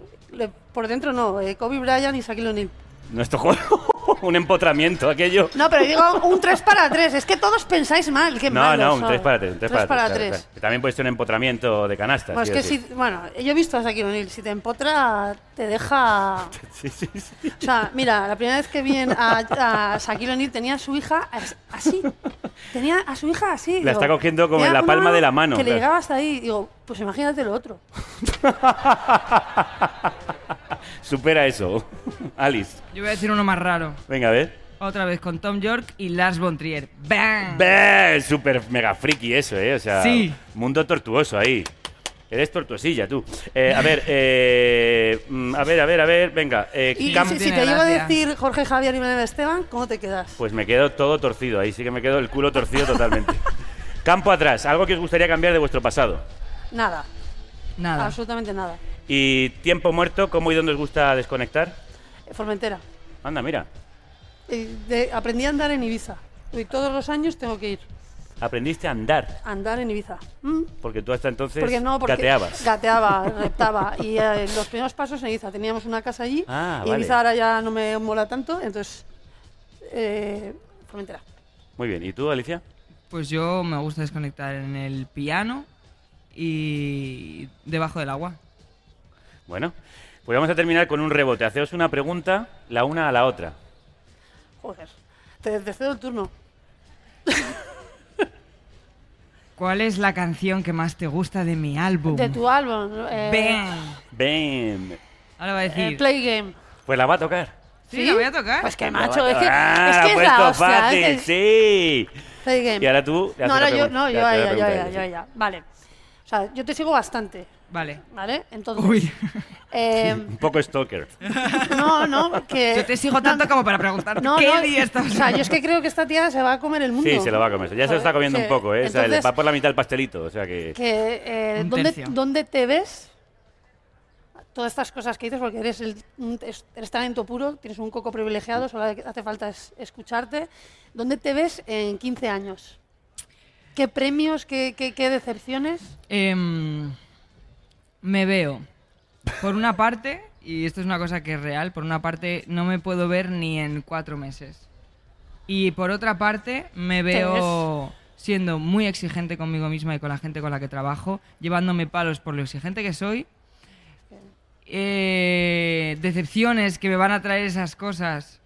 Por dentro no, eh, Kobe Bryant y Shaquille O'Neal. Nuestro juego, un empotramiento, aquello. No, pero digo un 3 para 3. Es que todos pensáis mal. Qué No, malos no, un sois. 3 para 3. Un 3 Tres para 3. para tres. También puede ser un empotramiento de canasta. Bueno, es que si, bueno, yo he visto a Shaquille O'Neal. Si te empotra, te deja. Sí, sí, sí. O sea, mira, la primera vez que vi a, a Shaquille O'Neal tenía a su hija as- así. Tenía a su hija así. La está cogiendo como en la palma de la mano, Que le claro. llegaba hasta ahí. Digo, pues imagínate lo otro. Supera eso. Alice. Yo voy a decir uno más raro. Venga, a ver. Otra vez con Tom York y Lars von Trier. ¡Bam! Ve, Súper mega friki eso, ¿eh? O sea, Sí. mundo tortuoso ahí. Eres tortuosilla, tú. Eh, a ver, eh, mm, a ver, a ver, a ver, venga. eh, Y cam- si, te llego a decir Jorge Javier y Belén Esteban, ¿cómo te quedas? Pues me quedo todo torcido, ahí sí que me quedo el culo torcido totalmente. Campo atrás, algo que os gustaría cambiar de vuestro pasado. Nada, Nada. absolutamente nada. Y tiempo muerto, ¿cómo y dónde os gusta desconectar? Formentera. Anda, mira, Eh, de- aprendí a andar en Ibiza. Y todos los años tengo que ir aprendiste a andar, a andar en Ibiza. ¿Mm? porque tú hasta entonces Porque no, porque gateabas. gateaba, reptaba. Y eh, los primeros pasos en Ibiza. Teníamos una casa allí. Ah, y vale. Ibiza ahora ya no me mola tanto. Entonces, eh, Formentera. Muy bien, ¿y tú, Alicia? Pues yo me gusta desconectar en el piano y debajo del agua. Bueno, pues vamos a terminar con un rebote. Haceos una pregunta, la una a la otra. Joder. Te, te cedo el turno. ¿Cuál es la canción que más te gusta de mi álbum? De tu álbum. eh, ¡Bam! Ven, Ahora va a eh, decir. play Game. pues la va a tocar. ¿Sí? ¿La voy a tocar? Pues a macho, es que, tocar. es, Ah, que es puesto la hostia. fácil, es que- sí. Play Game. Y ahora tú No, no, yo, no, yo a haces la ella, yo pregunta a a ella, ella, yo a sí. ella. Vale. O sea, yo te sigo bastante, Vale. ¿vale? Entonces, Uy. eh, Un poco stalker. no, no, que... Yo te sigo tanto como para preguntar No, qué no, día estás. O sea, yo es que creo que esta tía se va a comer el mundo. Sí, se lo va a comer. Ya se lo está comiendo Sí, un poco, ¿eh? O sea, le entonces- va por la mitad el pastelito, o sea que... que eh, ¿dónde. ¿dónde te ves? Todas estas cosas que dices, porque eres, el, eres talento puro, tienes un coco privilegiado, solo hace falta es- escucharte. ¿Dónde te ves en 15 años? ¿Qué premios, qué, qué, qué decepciones? Em, me veo, por una parte, y esto es una cosa que es real, por una parte no me puedo ver ni en cuatro meses. Y por otra parte me veo siendo muy exigente conmigo misma y con la gente con la que trabajo, llevándome palos por lo exigente que soy eh, decepciones que me van a traer esas cosas.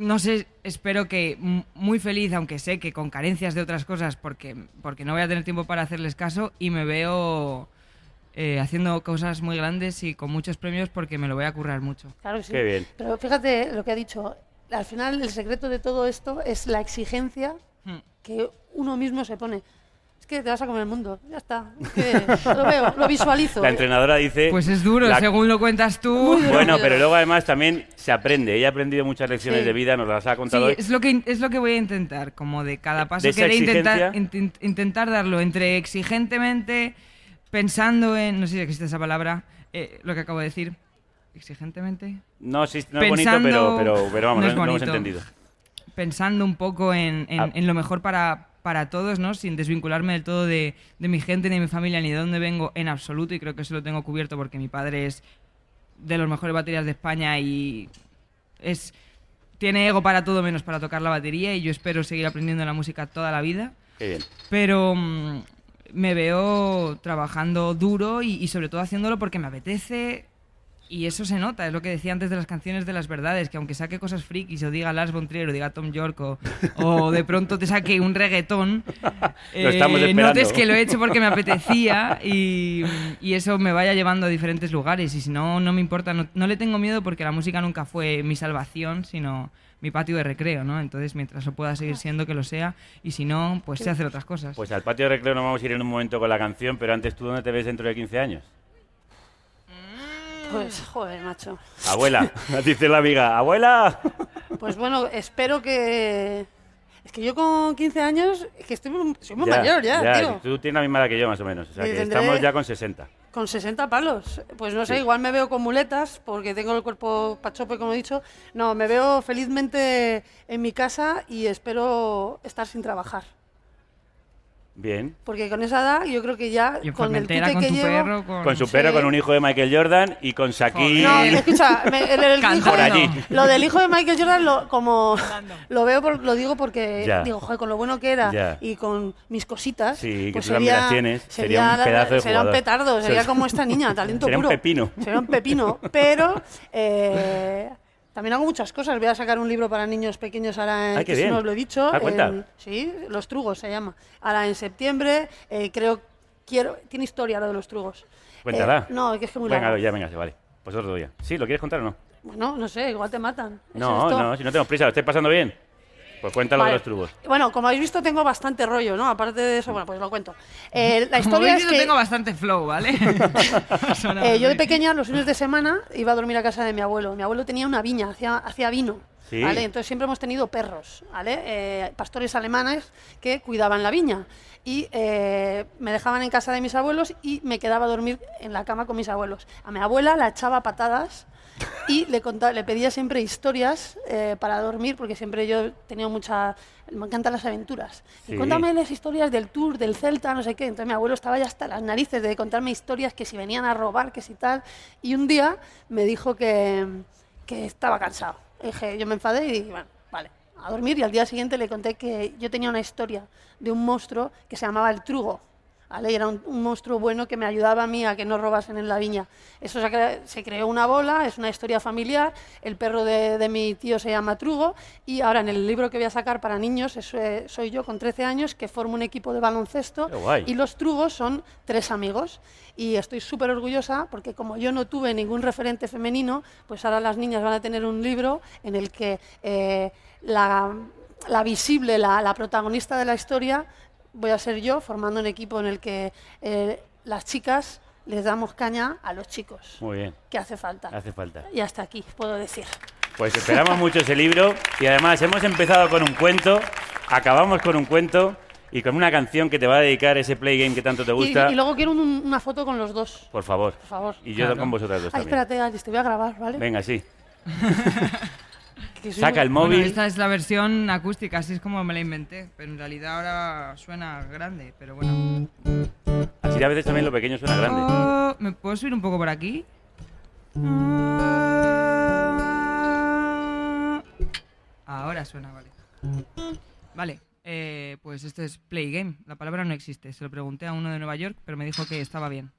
No sé, espero que muy feliz, aunque sé que con carencias de otras cosas, porque, porque no voy a tener tiempo para hacerles caso y me veo eh, haciendo cosas muy grandes y con muchos premios porque me lo voy a currar mucho. Claro que sí. Qué bien. Pero fíjate lo que ha dicho. Al final, el secreto de todo esto es la exigencia Hmm. que uno mismo se pone. Es que te vas a comer el mundo. Ya está. Es que lo veo, lo visualizo. La entrenadora dice... Pues es duro, la- según lo cuentas tú. Bueno, pero luego además también se aprende. Ella ha aprendido muchas lecciones Sí. de vida, nos las ha Sí, contado hoy. es lo que es lo que voy a intentar, como de cada paso esa que intentar intent- intentar darlo entre exigentemente pensando en no sé si existe esa palabra, eh, lo que acabo de decir, exigentemente, No, sí, no es bonito, pero, pero, pero vamos, no lo hemos entendido. Pensando un poco en, en- Ah. en lo mejor para para todos, ¿no? Sin desvincularme del todo de, de mi gente, ni de mi familia, ni de dónde vengo en absoluto. Y creo que eso lo tengo cubierto porque mi padre es de los mejores baterías de España y es tiene ego para todo menos para tocar la batería. Y yo espero seguir aprendiendo la música toda la vida. Qué bien. Pero mm, me veo trabajando duro y, y sobre todo haciéndolo porque me apetece. Y eso se nota, es lo que decía antes de las canciones de las verdades, que aunque saque cosas frikis o diga Lars von Trier o diga Tom York o, o de pronto te saque un reggaetón, eh, notes que lo he hecho porque me apetecía y, y eso me vaya llevando a diferentes lugares. Y si no, no me importa, no, no le tengo miedo porque la música nunca fue mi salvación, sino mi patio de recreo, ¿no? Entonces, mientras lo pueda seguir siendo, que lo sea, y si no, pues sé hacer otras cosas. Pues al patio de recreo nos vamos a ir en un momento con la canción, pero antes, ¿tú dónde te ves dentro de 15 años? Pues, joder, macho. Abuela, dice la amiga, abuela. Pues bueno, espero que. Es que yo con 15 años, es que estoy muy, soy muy Ya, mayor ya, ya, tío. Tú tienes la misma edad que yo, más o menos. O sea, que estamos ya con 60. Con 60 palos. Pues no sé, Sí. igual me veo con muletas porque tengo el cuerpo pachope, como he dicho. No, me veo felizmente en mi casa y espero estar sin trabajar. Bien. Porque con esa edad yo creo que ya con el tute con que tu llevo... perro, con... Con su Sí. perro, con un hijo de Michael Jordan y con Shaquille. No, escucha, me- el, el hijo Cantando. Por allí. lo del hijo de Michael Jordan lo, como lo veo, por- lo digo porque Ya. digo, joder, con lo bueno que era Ya. y con mis cositas, Sí, que pues tú también sería, las tienes. Sería un pedazo de sería un jugador. petardo, sería Sería- como esta niña, talento Sería un puro. pepino. Sería un pepino, pero eh, también hago muchas cosas. Voy a sacar un libro para niños pequeños ahora, en, Ay, qué que si bien. no os lo he dicho. Ah, en- sí, Los Trugos se llama. Ahora en septiembre, eh, creo, quiero, tiene historia lo de los Trugos. Cuéntala. Eh, no, es que es muy Venga, largo. ya, venga, vale. Pues otro día. ¿Sí? ¿Lo quieres contar o no? Bueno, no sé, igual te matan. ¿Es No, esto? no, si no tenemos prisa, ¿lo estáis pasando bien? Pues cuéntalo Vale. de los trubos. Bueno, como habéis visto, tengo bastante rollo, ¿no? Aparte de eso, bueno, pues lo cuento. Eh, la Como historia veis, es yo que tengo bastante flow, ¿vale? Eh, yo de pequeña, los fines de semana, iba a dormir a casa de mi abuelo. Mi abuelo tenía una viña, hacía, hacía vino. Sí. ¿vale? Entonces siempre hemos tenido perros, ¿vale? Eh, pastores alemanes que cuidaban la viña. Y eh, me dejaban en casa de mis abuelos y me quedaba a dormir en la cama con mis abuelos. A mi abuela la echaba patadas y le, contaba, le pedía siempre historias eh, para dormir, porque siempre yo he tenido mucha... Me encantan las aventuras. Y cuéntame las historias del tour, del Celta, no sé qué. Entonces mi abuelo estaba ya hasta las narices de contarme historias que si venían a robar, que si tal. Y un día me dijo que, que estaba cansado. Dije, yo me enfadé y dije, bueno, vale, a dormir. Y al día siguiente le conté que yo tenía una historia de un monstruo que se llamaba el Trugo. ¿Vale? Y era un, un monstruo bueno que me ayudaba a mí a que no robasen en la viña. Eso se, cre- se creó una bola, es una historia familiar. El perro de, de mi tío se llama Trugo. Y ahora en el libro que voy a sacar para niños, eh, soy yo con 13 años que formo un equipo de baloncesto. Y los Trugos son tres amigos. Y estoy súper orgullosa porque como yo no tuve ningún referente femenino, pues ahora las niñas van a tener un libro en el que eh, la, la visible, la, la protagonista de la historia, voy a ser yo, formando un equipo en el que eh, las chicas les damos caña a los chicos, Muy bien, que hace falta. hace falta. Y hasta aquí, puedo decir. Pues esperamos mucho ese libro y además hemos empezado con un cuento, acabamos con un cuento y con una canción que te va a dedicar ese play game que tanto te Y, gusta. y luego quiero un- una foto con los dos, Por favor. por favor. Y yo Claro. con vosotras dos Ay, también. espérate, Alice, te voy a grabar, ¿vale? Venga, sí. Saca el Bueno, móvil. esta es la versión acústica, así es como me la inventé. Pero en realidad ahora suena grande, pero bueno. Así a veces también lo pequeño suena grande. Oh, ¿Me puedo subir un poco por aquí? Ahora suena, vale. Vale, eh, pues esto es Play Game. La palabra no existe. Se lo pregunté a uno de Nueva York, pero me dijo que estaba bien.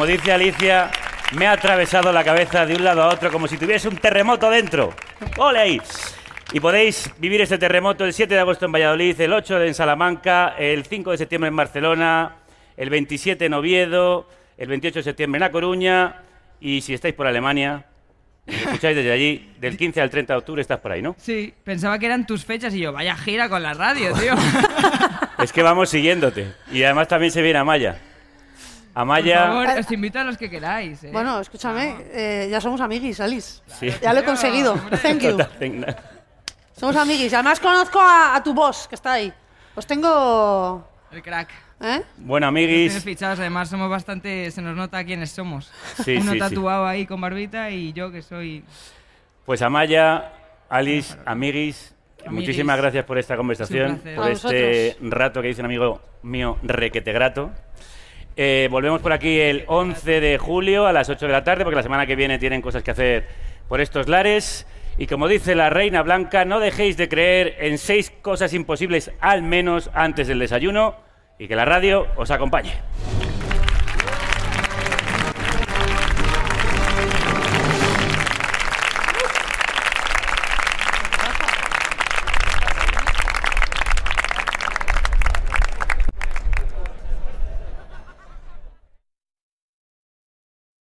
Como dice Alicia, me ha atravesado la cabeza de un lado a otro como si tuviese un terremoto dentro. ¡Ole ahí! Y podéis vivir este terremoto el 7 de agosto en Valladolid, el 8 en Salamanca, el 5 de septiembre en Barcelona, el 27 en Oviedo, el 28 de septiembre en La Coruña y si estáis por Alemania, escucháis desde allí, del 15 al 30 de octubre estás por ahí, ¿no? Sí, pensaba que eran tus fechas y yo, vaya gira con la radio, tío. Es que vamos siguiéndote. Y además también se viene Amaya. Por favor, os invito a los que queráis. ¿eh? Bueno, escúchame, eh, ya somos amiguis, Alice. Sí. Ya lo he conseguido. Thank you. Somos amiguis. Además conozco a, a tu boss, que está ahí. Os tengo... El crack. ¿Eh? Bueno, amiguis, fichados, además somos bastante. Se nos nota quiénes somos. Sí, Uno sí, sí. tatuado ahí con barbita y yo que soy. pues Amaya, Alice, amiguis, Amiguis. muchísimas gracias por esta conversación, por A este rato que dice un amigo mío, requete grato. Eh, volvemos por aquí el 11 de julio a las 8 de la tarde, porque la semana que viene tienen cosas que hacer por estos lares. Y como dice la Reina Blanca, no dejéis de creer en seis cosas imposibles al menos antes del desayuno y que la radio os acompañe.